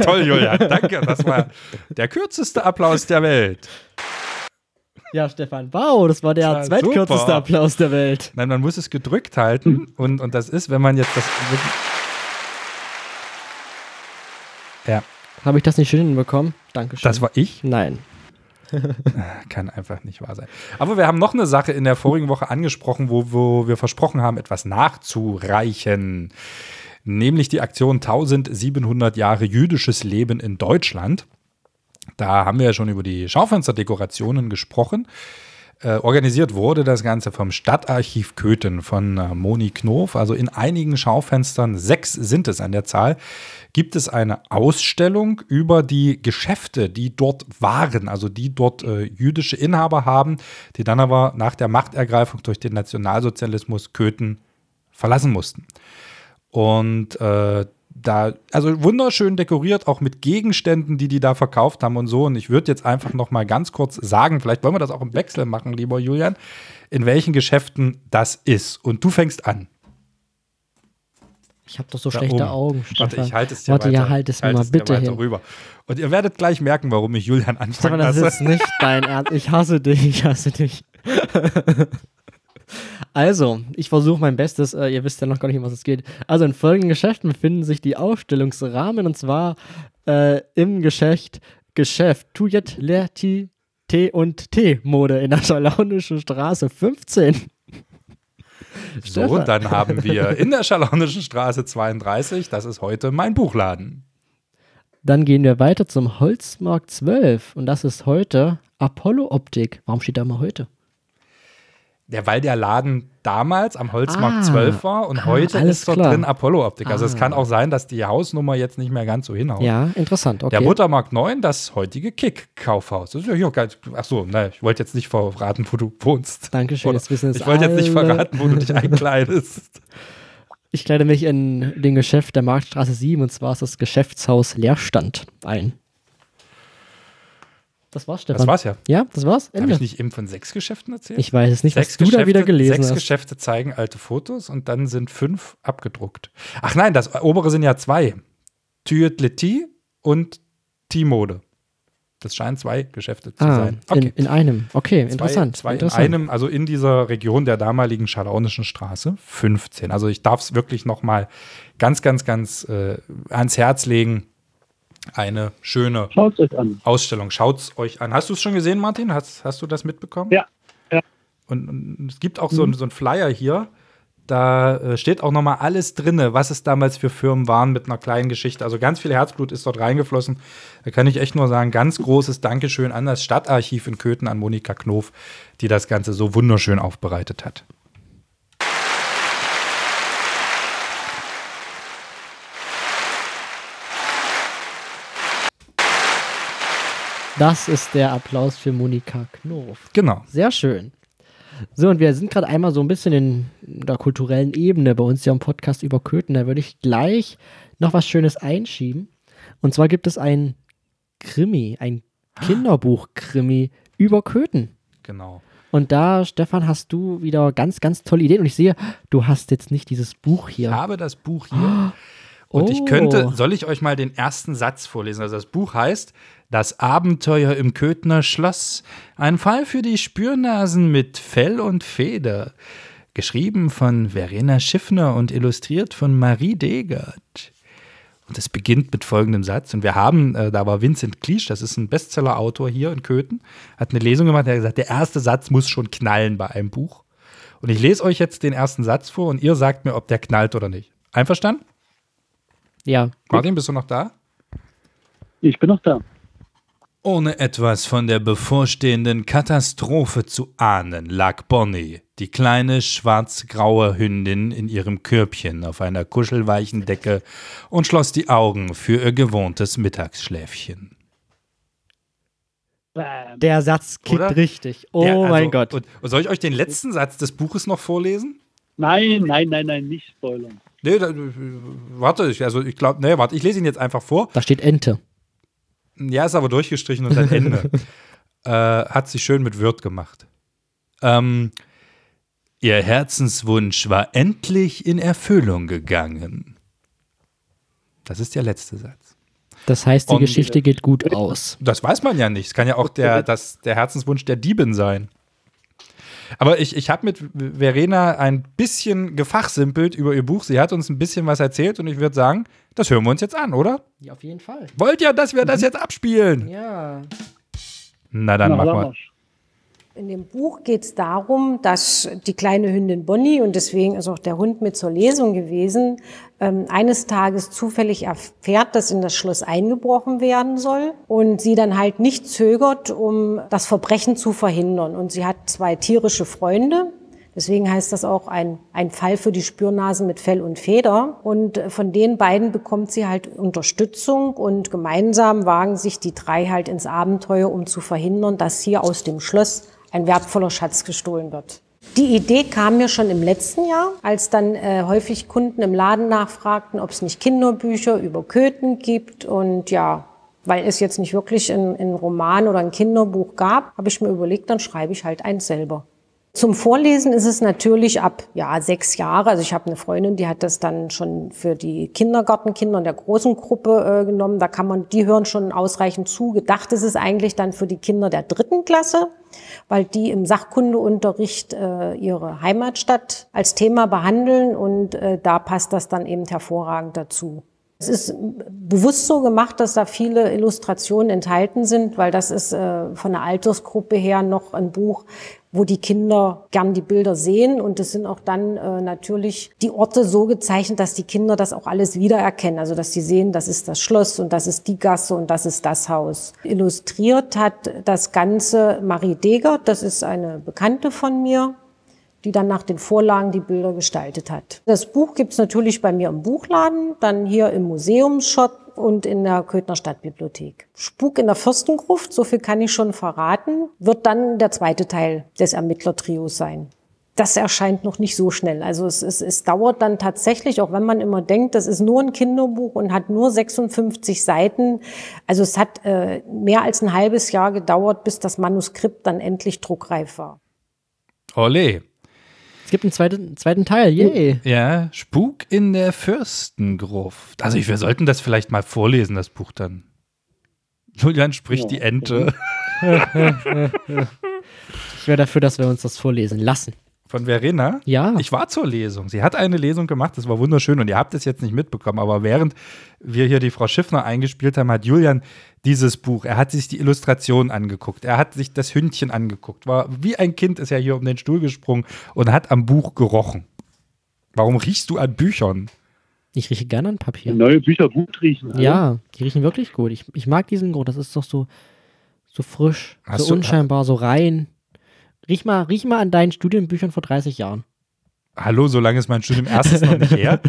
toll, Julian. Danke. Das war der kürzeste Applaus der Welt. Ja, Stefan, wow, das war der Ja, zweitkürzeste super. Applaus der Welt. Nein, man muss es gedrückt halten. Und, und das ist, wenn man jetzt das. Ja, Habe ich das nicht schön hinbekommen? Dankeschön. das war ich. Nein. Kann einfach nicht wahr sein. Aber wir haben noch eine Sache in der vorigen Woche angesprochen, wo, wo wir versprochen haben, etwas nachzureichen. Nämlich die Aktion 1700 Jahre jüdisches Leben in Deutschland. Da haben wir ja schon über die Schaufensterdekorationen gesprochen. Äh, organisiert wurde das Ganze vom Stadtarchiv Köthen von äh, Moni Knof. Also in einigen Schaufenstern, sechs sind es an der Zahl, gibt es eine Ausstellung über die Geschäfte, die dort waren, also die dort äh, jüdische Inhaber haben, die dann aber nach der Machtergreifung durch den Nationalsozialismus Köthen verlassen mussten. Und äh, da, also wunderschön dekoriert, auch mit Gegenständen, die die da verkauft haben und so. Und ich würde jetzt einfach noch mal ganz kurz sagen, vielleicht wollen wir das auch im Wechsel machen, lieber Julian, in welchen Geschäften das ist. Und du fängst an. Ich habe doch so schlechte oben. Augen, Stefan. Warte, ich halte es dir Warte, weiter. ja, halt es mir halte mal bitte hin. rüber. Und ihr werdet gleich merken, warum ich Julian anfangen Stefan, das ist nicht dein Ernst. Ich hasse dich, ich hasse dich. Also, ich versuche mein Bestes. Äh, ihr wisst ja noch gar nicht, um was es geht. Also, in folgenden Geschäften befinden sich die Ausstellungsrahmen und zwar äh, im Geschäft Geschäft Tujet Lerti T und T Mode in der Schalaunischen Straße 15. So, Stefan. dann haben wir in der Schalaunischen Straße 32, das ist heute mein Buchladen. Dann gehen wir weiter zum Holzmarkt 12 und das ist heute Apollo Optik. Warum steht da mal heute? Ja, weil der Laden damals am Holzmarkt Ah. 12 war und Ah, heute ist dort klar. drin Apollo-Optik. Also es Ah. kann auch sein, dass die Hausnummer jetzt nicht mehr ganz so hinhaut. Ja, interessant. Okay. Der Buttermarkt 9, das heutige Kick-Kaufhaus. Das ist ja. Ach so, nein, ich wollte jetzt nicht verraten, wo du wohnst. Dankeschön, Oder- jetzt wissen es Ich wollte jetzt nicht verraten, wo du dich einkleidest. Ich kleide mich in den Geschäft der Marktstraße 7 und zwar ist das Geschäftshaus Leerstand ein. Das war's, Stefan. Das war's ja. Ja, das war's. Habe ich nicht eben von sechs Geschäften erzählt? Ich weiß es nicht, was sechs du da wieder gelesen sechs hast. Geschäfte zeigen alte Fotos und dann sind fünf abgedruckt. Ach nein, das obere sind ja zwei. Thyatletie und T-Mode. Das scheinen zwei Geschäfte zu ah, sein. in, in einem. Okay, interessant. Zwei, zwei interessant. in einem, also in dieser Region der damaligen Schalaunischen Straße, 15. Also ich darf es wirklich noch mal ganz, ganz, ganz äh, ans Herz legen. Eine schöne Schaut es euch an. Ausstellung. Schaut's euch an. Hast du es schon gesehen, Martin? Hast, hast du das mitbekommen? Ja, ja. Und, und es gibt auch so, ein- so einen Flyer hier. Da äh, steht auch noch mal alles drinne, was es damals für Firmen waren mit einer kleinen Geschichte. Also ganz viel Herzblut ist dort reingeflossen. Da kann ich echt nur sagen, ganz großes Dankeschön an das Stadtarchiv in Köthen, an Monika Knof, die das Ganze so wunderschön aufbereitet hat. Das ist der Applaus für Monika Knof. Genau. Sehr schön. So, und wir sind gerade einmal so ein bisschen in der kulturellen Ebene bei uns ja im Podcast über Köthen. Da würde ich gleich noch was Schönes einschieben. Und zwar gibt es ein Krimi, ein Kinderbuch-Krimi über Köthen. Genau. Und da, Stefan, hast du wieder ganz, ganz tolle Ideen. Und ich sehe, du hast jetzt nicht dieses Buch Ich hier. habe das Buch hier. Und ich Oh. könnte, soll ich euch mal den ersten Satz vorlesen? Also das Buch heißt Das Abenteuer im Köthner Schloss. Ein Fall für die Spürnasen mit Fell und Feder. Geschrieben von Verena Schiffner und illustriert von Marie Degert. Und es beginnt mit folgendem Satz. Und wir haben, äh, da war Vincent Kliesch, das ist ein Bestseller-Autor hier in Köthen, hat eine Lesung gemacht, der hat gesagt, der erste Satz muss schon knallen bei einem Buch. Und ich lese euch jetzt den ersten Satz vor und ihr sagt mir, ob der knallt oder nicht. Einverstanden? Ja. Martin, bist du noch da? Ich bin noch da. Ohne etwas von der bevorstehenden Katastrophe zu ahnen, lag Bonnie, die kleine schwarz-graue Hündin, in ihrem Körbchen auf einer kuschelweichen Decke und schloss die Augen für ihr gewohntes Mittagsschläfchen. Bam. Der Satz kickt Oder? richtig. Oh Der, also, mein Gott. Und, und soll ich euch den letzten Satz des Buches noch vorlesen? Nein, nein, nein, nein, nicht spoilern. Nee, da, warte, ich, also ich glaube, nee, warte, ich lese ihn jetzt einfach vor. Da steht Ente. Ja, ist aber durchgestrichen und dann Ende. äh, hat sie schön mit Wirt gemacht. Ähm, ihr Herzenswunsch war endlich in Erfüllung gegangen. Das ist der letzte Satz. Das heißt, die Und- Geschichte geht gut aus. Das weiß man ja nicht. Es kann ja auch der, das, der Herzenswunsch der Diebin sein. Aber ich, ich habe mit Verena ein bisschen gefachsimpelt über ihr Buch. Sie hat uns ein bisschen was erzählt und ich würde sagen, das hören wir uns jetzt an, oder? Ja, auf jeden Fall. Wollt ihr, dass wir das jetzt abspielen? Ja. Na dann Na, machen sag wir. mal. In dem Buch geht es darum, dass die kleine Hündin Bonnie, und deswegen ist auch der Hund mit zur Lesung gewesen, ähm, eines Tages zufällig erfährt, dass in das Schloss eingebrochen werden soll und sie dann halt nicht zögert, um das Verbrechen zu verhindern. Und sie hat zwei tierische Freunde, Deswegen heißt das auch ein, ein Fall für die Spürnasen mit Fell und Feder. Und von den beiden bekommt sie halt Unterstützung und gemeinsam wagen sich die drei halt ins Abenteuer, um zu verhindern, dass hier aus dem Schloss ein wertvoller Schatz gestohlen wird. Die Idee kam mir schon im letzten Jahr, als dann äh, häufig Kunden im Laden nachfragten, ob es nicht Kinderbücher über Köthen gibt. Und ja, weil es jetzt nicht wirklich ein, ein Roman oder ein Kinderbuch gab, habe ich mir überlegt, dann schreibe ich halt eins selber. Zum Vorlesen ist es natürlich ab ja sechs Jahre. Also ich habe eine Freundin, die hat das dann schon für die Kindergartenkinder in der großen Gruppe äh, genommen. Da kann man, die hören schon ausreichend zu. Gedacht ist es eigentlich dann für die Kinder der dritten Klasse, weil die im Sachkundeunterricht äh, ihre Heimatstadt als Thema behandeln und äh, da passt das dann eben hervorragend dazu. Es ist bewusst so gemacht, dass da viele Illustrationen enthalten sind, weil das ist äh, von der Altersgruppe her noch ein Buch, wo die Kinder gern die Bilder sehen. Und es sind auch dann äh, natürlich die Orte so gezeichnet, dass die Kinder das auch alles wiedererkennen. Also dass sie sehen, das ist das Schloss und das ist die Gasse und das ist das Haus. Illustriert hat das Ganze Marie Degert, das ist eine Bekannte von mir. die dann nach den Vorlagen die Bilder gestaltet hat. Das Buch gibt's natürlich bei mir im Buchladen, dann hier im Museumsshop und in der Köthner Stadtbibliothek. Spuk in der Fürstengruft, so viel kann ich schon verraten, wird dann der zweite Teil des Ermittlertrios sein das erscheint noch nicht so schnell. Also es, es, es dauert dann tatsächlich, auch wenn man immer denkt, das ist nur ein Kinderbuch und hat nur 56 Seiten. Also es hat äh, mehr als ein halbes Jahr gedauert, bis das Manuskript dann endlich druckreif war. Ole. Es gibt einen zweiten, zweiten Teil, yay. Ja, Spuk in der Fürstengruft. Also ich, wir sollten das vielleicht mal vorlesen, das Buch dann. Julian spricht ja. die Ente. ich wäre dafür, dass wir uns das vorlesen lassen von Verena. Ja. Ich war zur Lesung. Sie hat eine Lesung gemacht, das war wunderschön und ihr habt es jetzt nicht mitbekommen, aber während wir hier die Frau Schiffner eingespielt haben, hat Julian dieses Buch, er hat sich die Illustration angeguckt, er hat sich das Hündchen angeguckt, war wie ein Kind ist er hier um den Stuhl gesprungen und hat am Buch gerochen. Warum riechst du an Büchern? Ich rieche gerne an Papier. Neue Bücher gut riechen. Also. Ja, die riechen wirklich gut. Ich, ich mag diesen Geruch, das ist doch so, so frisch, Hast so unscheinbar, so rein. Riech mal, riech mal an deinen Studienbüchern vor 30 Jahren. Hallo, so lange ist mein Studium erstens noch nicht her.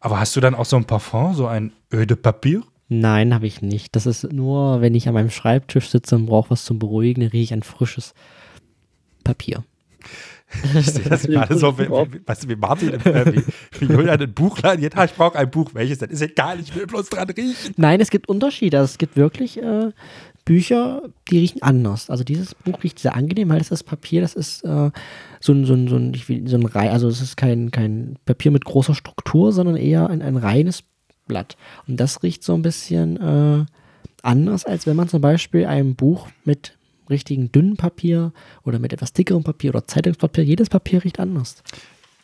Aber hast du dann auch so ein Parfum, so ein Eau de Papier? Nein, habe ich nicht. Das ist nur, wenn ich an meinem Schreibtisch sitze und brauche was zum Beruhigen, dann rieche ich ein frisches Papier. Ich sehe das gerade so, wie, wie, weißt du, wie Martin, äh, wie, wie Julian ein Buchladen, Tag, ich brauche ein Buch, welches denn? Ist egal, ich will bloß dran riechen. Nein, es gibt Unterschiede. Also es gibt wirklich äh, Bücher, die riechen anders. Also dieses Buch riecht sehr angenehm, weil das ist Papier, das ist äh, so ein, so ein, so ein, so ein Rei also es ist kein, kein Papier mit großer Struktur, sondern eher ein, ein reines Blatt. Und das riecht so ein bisschen äh, anders, als wenn man zum Beispiel ein Buch mit richtigen dünnen Papier oder mit etwas dickerem Papier oder Zeitungspapier, jedes Papier riecht anders.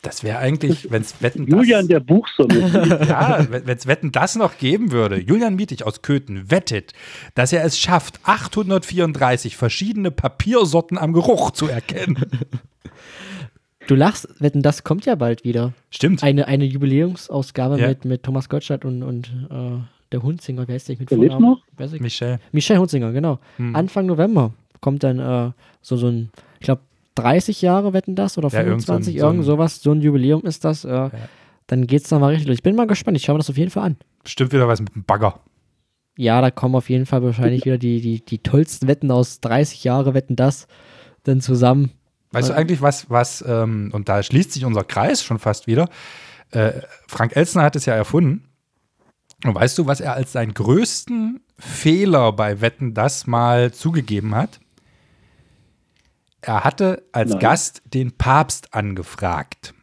Das wäre eigentlich, wenn es Wetten Julian das, der Buchsonne. ja, wenn es Wetten das noch geben würde. Julian Mietig aus Köthen wettet, dass er es schafft, 834 verschiedene Papiersorten am Geruch zu erkennen. Du lachst, Wetten das kommt ja bald wieder. Stimmt. Eine, eine Jubiläumsausgabe ja. mit, mit Thomas Gottschalk und, und äh, der Hunzinger, wer heißt der mit Vornamen? noch? Michel. Michel Hunzinger, genau. Hm. Anfang November kommt dann äh, so, so ein, ich glaube, 30 Jahre wetten das oder 25, ja, irgend, so irgend sowas, so ein Jubiläum ist das. Äh, ja. Dann es da mal richtig los. Ich bin mal gespannt, ich schaue mir das auf jeden Fall an. Bestimmt wieder was mit dem Bagger. Ja, da kommen auf jeden Fall wahrscheinlich wieder die, die, die tollsten Wetten aus 30 Jahre wetten das dann zusammen. Weißt du eigentlich, was, was, ähm, und da schließt sich unser Kreis schon fast wieder. Äh, Frank Elsner hat es ja erfunden. Und weißt du, was er als seinen größten Fehler bei Wetten das mal zugegeben hat? Er hatte als Nein. Gast den Papst angefragt.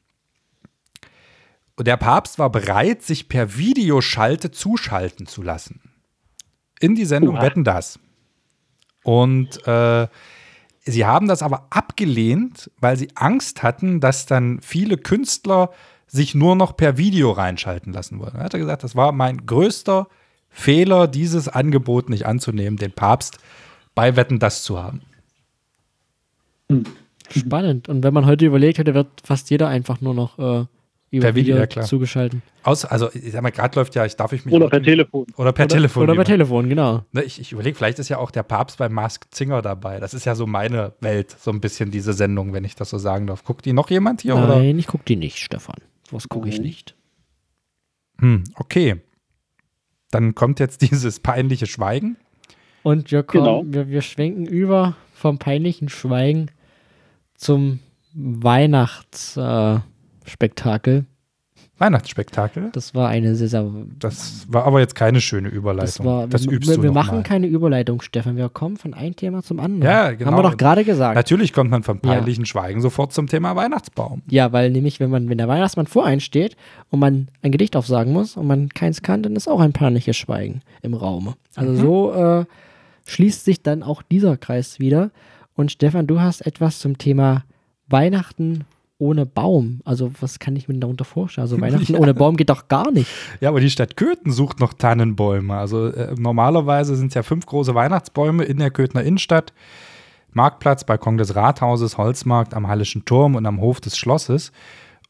Und der Papst war bereit, sich per Videoschalte zuschalten zu lassen. In die Sendung Oha. Wetten das. Und äh, sie haben das aber abgelehnt, weil sie Angst hatten, dass dann viele Künstler sich nur noch per Video reinschalten lassen wollen. Er hat gesagt, das war mein größter Fehler, dieses Angebot nicht anzunehmen, den Papst bei Wetten das zu haben. Spannend. Und wenn man heute überlegt hätte, wird fast jeder einfach nur noch äh, über per Video, Video ja, zugeschalten. Aus, also ich sag mal, gerade läuft ja, ich darf ich mich. Oder per Telefon. Oder per oder, Telefon. Oder per Telefon, genau. Ne, ich, ich überlege, vielleicht ist ja auch der Papst bei Mask Zinger dabei. Das ist ja so meine Welt, so ein bisschen diese Sendung, wenn ich das so sagen darf. Guckt die noch jemand hier? Nein, oder? ich gucke die nicht, Stefan. Was gucke ich nicht? Hm, okay. Dann kommt jetzt dieses peinliche Schweigen. Und wir, kommen, genau. wir, wir schwenken über vom peinlichen Schweigen zum Weihnachtsspektakel. Äh, Weihnachtsspektakel? Das war eine sehr, sehr. Das war aber jetzt keine schöne Überleitung. Das, war, das wir, übst wir, du wir machen mal. keine Überleitung, Stefan. Wir kommen von einem Thema zum anderen. Ja, genau. Haben wir doch gerade gesagt. Natürlich kommt man vom peinlichen ja. Schweigen sofort zum Thema Weihnachtsbaum. Ja, weil nämlich, wenn man, wenn der Weihnachtsmann vor einen steht und man ein Gedicht aufsagen muss und man keins kann, dann ist auch ein peinliches Schweigen im Raum. Also mhm. so äh, schließt sich dann auch dieser Kreis wieder. Und Stefan, du hast etwas zum Thema Weihnachten ohne Baum. Also, was kann ich mir darunter vorstellen? Also, Weihnachten ja. ohne Baum geht doch gar nicht. Ja, aber die Stadt Köthen sucht noch Tannenbäume. Also, äh, normalerweise sind es ja fünf große Weihnachtsbäume in der Köthner Innenstadt. Marktplatz, Balkon des Rathauses, Holzmarkt am Hallischen Turm und am Hof des Schlosses.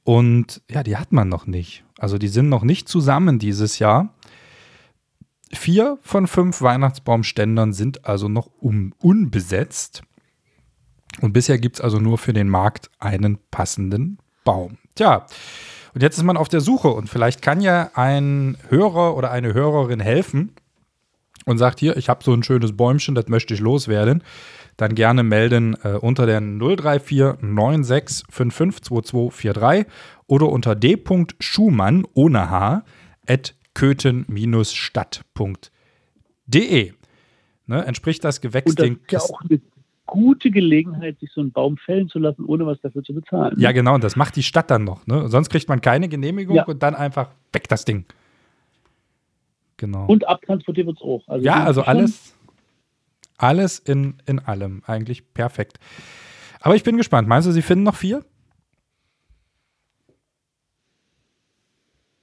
Und ja, die hat man noch nicht. Also, die sind noch nicht zusammen dieses Jahr. Vier von fünf Weihnachtsbaumständern sind also noch um, unbesetzt. Und bisher gibt es also nur für den Markt einen passenden Baum. Tja, und jetzt ist man auf der Suche und vielleicht kann ja ein Hörer oder eine Hörerin helfen und sagt hier, ich habe so ein schönes Bäumchen, das möchte ich loswerden. Dann gerne melden äh, unter der 034 96 55 2243 oder unter d.schumann ohne H at köthen-stadt.de. Ne, entspricht das Gewächs den ja auch eine gute Gelegenheit, sich so einen Baum fällen zu lassen, ohne was dafür zu bezahlen. Ja, genau, und das macht die Stadt dann noch. Ne? Sonst kriegt man keine Genehmigung Ja. und dann einfach weg das Ding. Genau. Und abtransportiert wird es auch. Also ja, also alles, alles in, in allem. Eigentlich perfekt. Aber ich bin gespannt. Meinst du, sie finden noch vier?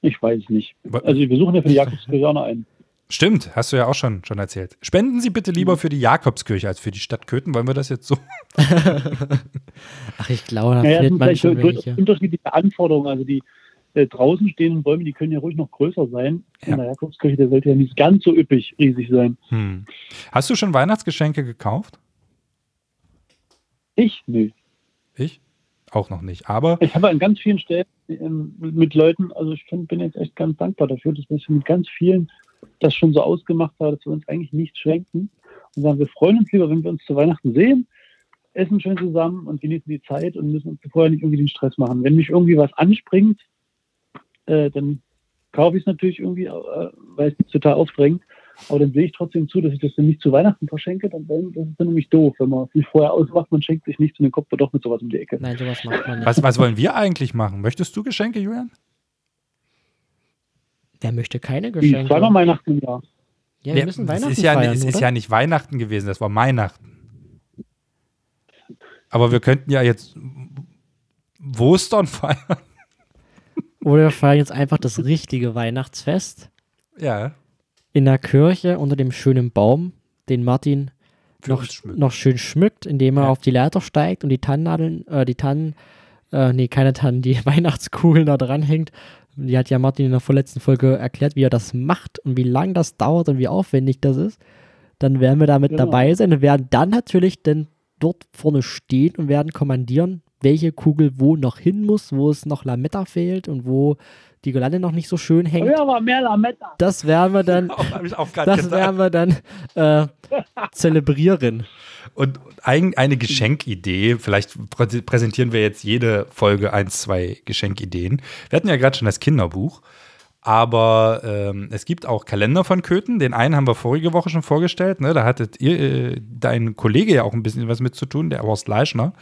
Ich weiß es nicht. Also wir suchen ja für die noch einen. Stimmt, hast du ja auch schon, schon erzählt. Spenden Sie bitte lieber für die Jakobskirche als für die Stadt Köthen. Wollen wir das jetzt so? Ach, ich glaube, da Naja, sind man schon durchaus welche. unterschiedliche Anforderungen. Also die äh, draußen stehenden Bäume, die können ja ruhig noch größer sein. Ja. In der Jakobskirche, der sollte ja nicht ganz so üppig riesig sein. Hm. Hast du schon Weihnachtsgeschenke gekauft? Ich? Nö. Ich? Auch noch nicht. Aber Ich habe an ganz vielen Stellen ähm, mit Leuten, also ich find, bin jetzt echt ganz dankbar dafür, dass wir mit ganz vielen das schon so ausgemacht haben, dass wir uns eigentlich nichts schenken und sagen, wir freuen uns lieber, wenn wir uns zu Weihnachten sehen, essen schön zusammen und genießen die Zeit und müssen uns vorher nicht irgendwie den Stress machen. Wenn mich irgendwie was anspringt, äh, dann kaufe ich es natürlich irgendwie, äh, weil es mich total aufdrängt. Aber dann sehe ich trotzdem zu, dass ich das dann nicht zu Weihnachten verschenke. Dann, das ist dann nämlich doof, wenn man sich vorher ausmacht, man schenkt sich nichts und dann kommt man doch mit sowas um die Ecke. Nein, sowas macht man nicht. was, was wollen wir eigentlich machen? Möchtest du Geschenke, Julian? Wer möchte keine Geschenke? zweimal Weihnachten Jahr. Ja, wir Ja, müssen es Weihnachten ist ja, feiern, Es ist ja nicht Weihnachten gewesen, das war Weihnachten. Aber wir könnten ja jetzt Wostern feiern. Oder wir feiern jetzt einfach das richtige Weihnachtsfest Ja. in der Kirche unter dem schönen Baum, den Martin noch, noch schön schmückt, indem er Ja. auf die Leiter steigt und die Tannennadeln, äh, die Tannen, äh, nee, keine Tannen, die Weihnachtskugeln da dran hängt. Die hat ja Martin in der vorletzten Folge erklärt, wie er das macht und wie lang das dauert und wie aufwendig das ist. Dann werden wir damit Genau. dabei sein und werden dann natürlich dann dort vorne stehen und werden kommandieren, welche Kugel wo noch hin muss, wo es noch Lametta fehlt und wo die Girlande noch nicht so schön hängt. ja, aber mehr Lametta. Das werden wir dann, Auch, das werden wir dann äh, zelebrieren. Und ein, eine Geschenkidee, vielleicht prä präsentieren wir jetzt jede Folge ein, zwei Geschenkideen. Wir hatten ja gerade schon das Kinderbuch, aber ähm, es gibt auch Kalender von Köthen. Den einen haben wir vorige Woche schon vorgestellt. Ne? Da hattet ihr, äh, dein Kollege ja auch ein bisschen was mit zu tun, der Horst Leischner.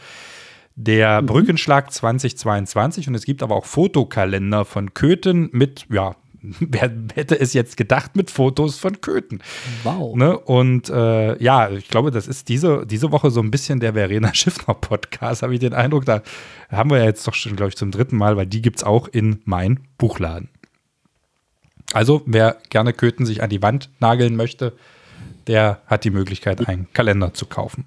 Der Brückenschlag 2022 und es gibt aber auch Fotokalender von Köthen mit, ja, wer hätte es jetzt gedacht, mit Fotos von Köthen. Wow. Ne? Und äh, ja, ich glaube, das ist diese, diese Woche so ein bisschen der Verena Schiffner Podcast, habe ich den Eindruck. Da haben wir ja jetzt doch schon, glaube ich, zum dritten Mal, weil die gibt es auch in mein Buchladen. Also, wer gerne Köthen sich an die Wand nageln möchte, der hat die Möglichkeit, einen Kalender zu kaufen.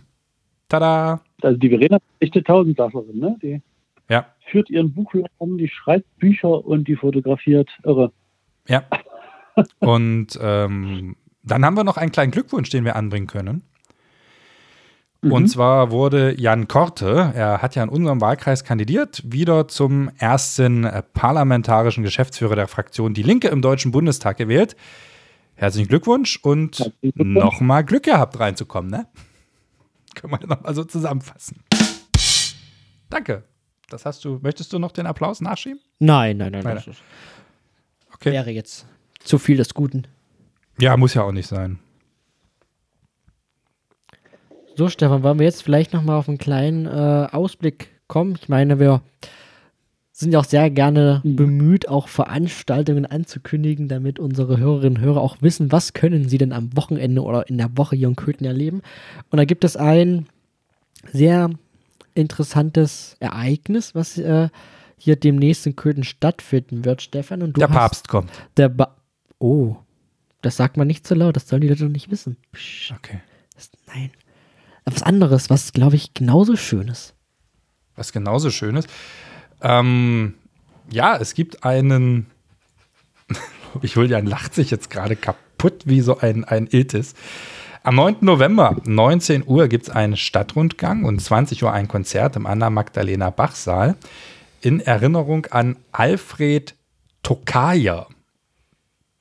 Tada! Also die Verena ist echt eine Tausendsacherin, ne? Die Ja, führt ihren Buchladen, die schreibt Bücher und die fotografiert. Irre. Ja. Und ähm, dann haben wir noch einen kleinen Glückwunsch, den wir anbringen können. Und Mhm. zwar wurde Jan Korte, er hat ja in unserem Wahlkreis kandidiert, wieder zum ersten äh, parlamentarischen Geschäftsführer der Fraktion Die Linke im Deutschen Bundestag gewählt. Herzlichen Glückwunsch und nochmal Glück gehabt reinzukommen, ne? Können wir nochmal so zusammenfassen. Danke. Das hast du. Möchtest du noch den Applaus nachschieben? Nein, nein, nein. Nein, Das ist, Okay. wäre jetzt zu viel des Guten. Ja, muss ja auch nicht sein. So, Stefan, wollen wir jetzt vielleicht nochmal auf einen kleinen äh, Ausblick kommen? Ich meine, wir sind ja auch sehr gerne Mhm. bemüht, auch Veranstaltungen anzukündigen, damit unsere Hörerinnen und Hörer auch wissen, was können sie denn am Wochenende oder in der Woche hier in Köthen erleben. Und da gibt es ein sehr interessantes Ereignis, was äh, hier demnächst in Köthen stattfinden wird, Stefan. Und du Der hast Papst kommt. Der ba oh, das sagt man nicht so laut, das sollen die Leute doch nicht wissen. Psch, Okay. das, nein. Was anderes, was, glaube ich, genauso schön ist. Was genauso schön ist. Ähm, ja, es gibt einen. Julian lacht sich jetzt gerade kaputt wie so ein, ein Iltis. Am 9. November, 19 Uhr, gibt es einen Stadtrundgang und 20 Uhr ein Konzert im Anna-Magdalena-Bach-Saal in Erinnerung an Alfred Tokayer.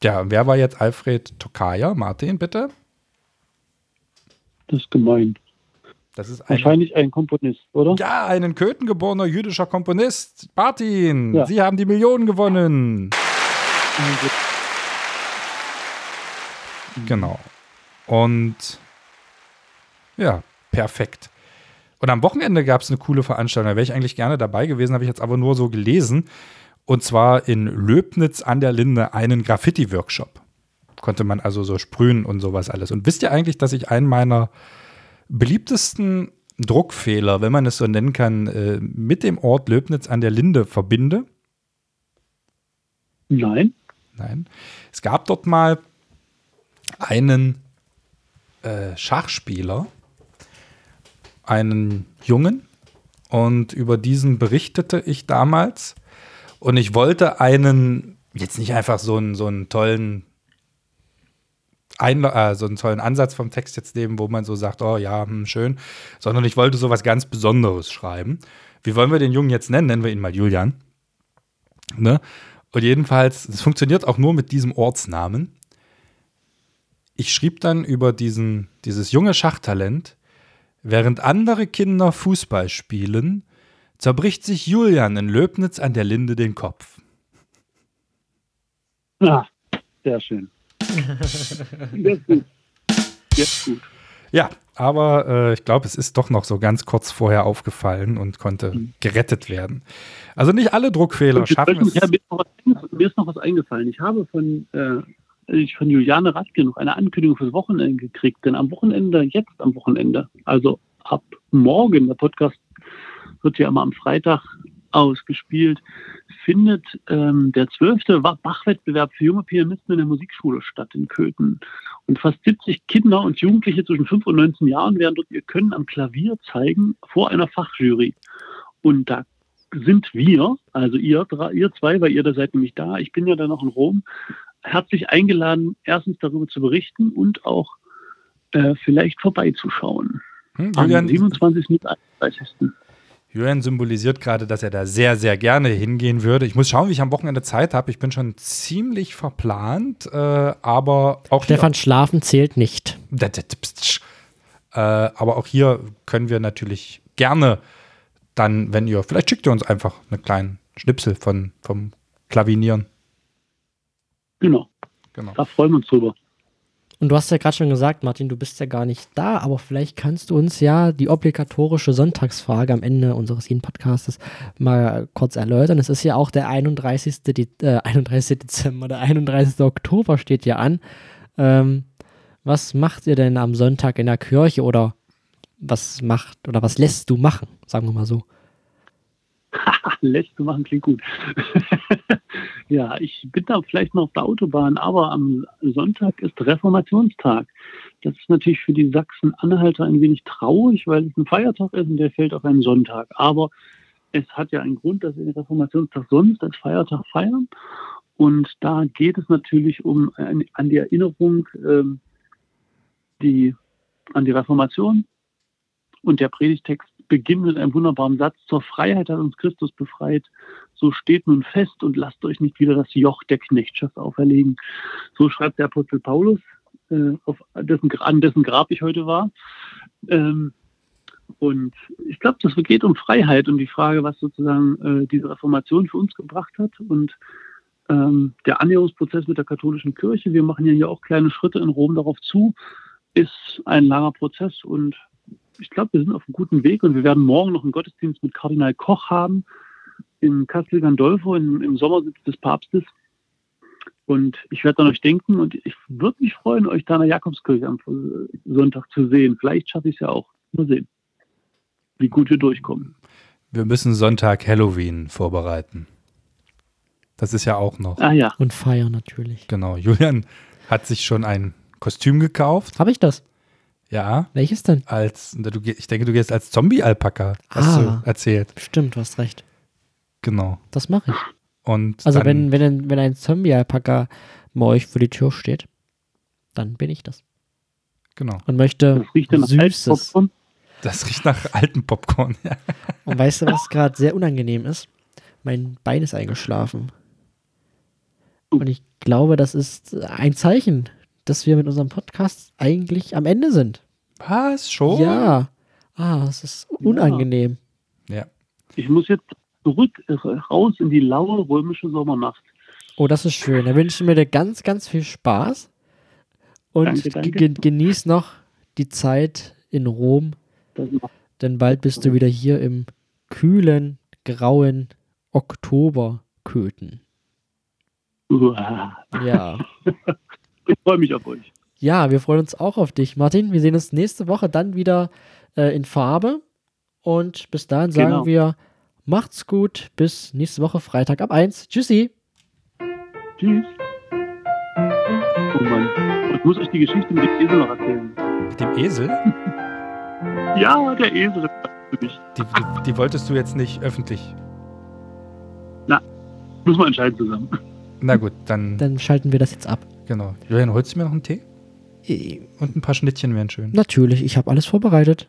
Ja, wer war jetzt Alfred Tokayer? Martin, bitte. Das ist gemein. Das ist ein, Wahrscheinlich ein Komponist, oder? ja, ein in Köthen geborener jüdischer Komponist. Martin, Ja. Sie haben die Millionen gewonnen. Genau. Und ja, perfekt. Und am Wochenende gab es eine coole Veranstaltung. Da wäre ich eigentlich gerne dabei gewesen, habe ich jetzt aber nur so gelesen. Und zwar in Löbnitz an der Linde einen Graffiti-Workshop. Konnte man also so sprühen und sowas alles. Und wisst ihr eigentlich, dass ich einen meiner beliebtesten Druckfehler, wenn man es so nennen kann, äh, mit dem Ort Löbnitz an der Linde verbinde? Nein. Nein. Es gab dort mal einen äh, Schachspieler, einen Jungen, und über diesen berichtete ich damals. Und ich wollte einen, jetzt nicht einfach so einen, so einen tollen Einla äh, so einen tollen Ansatz vom Text jetzt nehmen, wo man so sagt, oh ja, hm, schön, sondern ich wollte so was ganz Besonderes schreiben. Wie wollen wir den Jungen jetzt nennen? Nennen wir ihn mal Julian. Ne? Und jedenfalls, es funktioniert auch nur mit diesem Ortsnamen. Ich schrieb dann über diesen, dieses junge Schachtalent, während andere Kinder Fußball spielen, zerbricht sich Julian in Löbnitz an der Linde den Kopf. Ah, sehr schön. Ist gut. Ist gut. Ja, aber äh, ich glaube, es ist doch noch so ganz kurz vorher aufgefallen und konnte gerettet werden. Also nicht alle Druckfehler schaffen es. ja, mir, ist noch was, mir ist noch was eingefallen. Ich habe von, äh, von Juliane Radke noch eine Ankündigung fürs Wochenende gekriegt. Denn am Wochenende, jetzt am Wochenende, also ab morgen, der Podcast wird ja immer am Freitag ausgespielt, findet ähm, der zwölfte Bachwettbewerb für junge Pianisten in der Musikschule statt in Köthen. Und fast 70 Kinder und Jugendliche zwischen 5 und 19 Jahren werden dort ihr Können am Klavier zeigen vor einer Fachjury. Und da sind wir, also ihr, ihr zwei, weil ihr da seid nämlich da, ich bin ja dann noch in Rom, herzlich eingeladen, erstens darüber zu berichten und auch äh, vielleicht vorbeizuschauen. Hm, Am Julian, 27. und 31. Julian symbolisiert gerade, dass er da sehr, sehr gerne hingehen würde. Ich muss schauen, wie ich am Wochenende Zeit habe. Ich bin schon ziemlich verplant, äh, aber auch Stefan, Schlafen zählt nicht. hier, äh, aber auch hier können wir natürlich gerne dann, wenn ihr, vielleicht schickt ihr uns einfach einen kleinen Schnipsel von, vom Klavinieren. Genau, Genau. da freuen wir uns drüber. Und du hast ja gerade schon gesagt, Martin, du bist ja gar nicht da, aber vielleicht kannst du uns ja die obligatorische Sonntagsfrage am Ende unseres jeden Podcastes mal kurz erläutern. Es ist ja auch der 31. De äh, 31. Dezember, der 31. Oktober steht ja an. Ähm, was macht ihr denn am Sonntag in der Kirche oder was macht oder was lässt du machen, sagen wir mal so? Lässt du machen, klingt gut. ja, ich bin da vielleicht noch auf der Autobahn, aber am Sonntag ist Reformationstag. Das ist natürlich für die Sachsen-Anhalter ein wenig traurig, weil es ein Feiertag ist und der fällt auf einen Sonntag. Aber es hat ja einen Grund, dass wir den Reformationstag sonst als Feiertag feiern. Und da geht es natürlich um ein, an die Erinnerung ähm, die, an die Reformation. Und der Predigtext beginnt mit einem wunderbaren Satz. Zur Freiheit hat uns Christus befreit. So steht nun fest und lasst euch nicht wieder das Joch der Knechtschaft auferlegen. So schreibt der Apostel Paulus, äh, auf dessen, an dessen Grab ich heute war. Ähm, und ich glaube, das geht um Freiheit und die Frage, was sozusagen äh, diese Reformation für uns gebracht hat. Und ähm, der Annäherungsprozess mit der katholischen Kirche, wir machen ja hier auch kleine Schritte in Rom darauf zu, ist ein langer Prozess und ich glaube, wir sind auf einem guten Weg und wir werden morgen noch einen Gottesdienst mit Kardinal Koch haben in Castel Gandolfo im, im Sommersitz des Papstes. Und ich werde an euch denken und ich würde mich freuen, euch da in der Jakobskirche am Sonntag zu sehen. Vielleicht schaffe ich es ja auch. Mal sehen, wie gut wir durchkommen. Wir müssen Sonntag Halloween vorbereiten. Das ist ja auch noch. Ah ja, Und feiern natürlich. Genau. Julian hat sich schon ein Kostüm gekauft. Habe ich das? Ja. Welches denn? Als, du, ich denke, du gehst als Zombie-Alpaka, hast Ah. du erzählt. Stimmt, du hast recht. Genau. Das mache ich. Und Also dann, wenn, wenn, ein- wenn ein Zombie-Alpaka bei euch vor die Tür steht, dann bin ich das. Genau. und möchte Das riecht nach Süßes. Popcorn. Das riecht nach altem Popcorn. Ja. Und weißt du, was gerade sehr unangenehm ist? Mein Bein ist eingeschlafen. Und ich glaube, das ist ein Zeichen, dass wir mit unserem Podcast eigentlich am Ende sind. Was? Schon? Ja. Ah, es ist unangenehm. Ja. Ich muss jetzt zurück äh, raus in die laue römische Sommernacht. Oh, das ist schön. Da wünsche ich mir dir ganz, ganz viel Spaß. Und Danke, danke. ge- genieß noch die Zeit in Rom, denn bald bist du wieder hier im kühlen, grauen Oktoberköthen. Uah. Ja. Ich freue mich auf euch. Ja, wir freuen uns auch auf dich, Martin. Wir sehen uns nächste Woche dann wieder äh, in Farbe. Und bis dahin sagen Genau. wir, macht's gut. Bis nächste Woche Freitag ab 1. Tschüssi. Tschüss. Oh Mann. Ich muss euch die Geschichte mit dem Esel noch erzählen. Mit dem Esel? Ja, der Esel. Die, die, die wolltest du jetzt nicht öffentlich. Müssen wir entscheiden zusammen. Na gut, dann, Dann schalten wir das jetzt ab. genau. Julian, holst du mir noch einen Tee? Und ein paar Schnittchen wären schön. Natürlich, ich habe alles vorbereitet.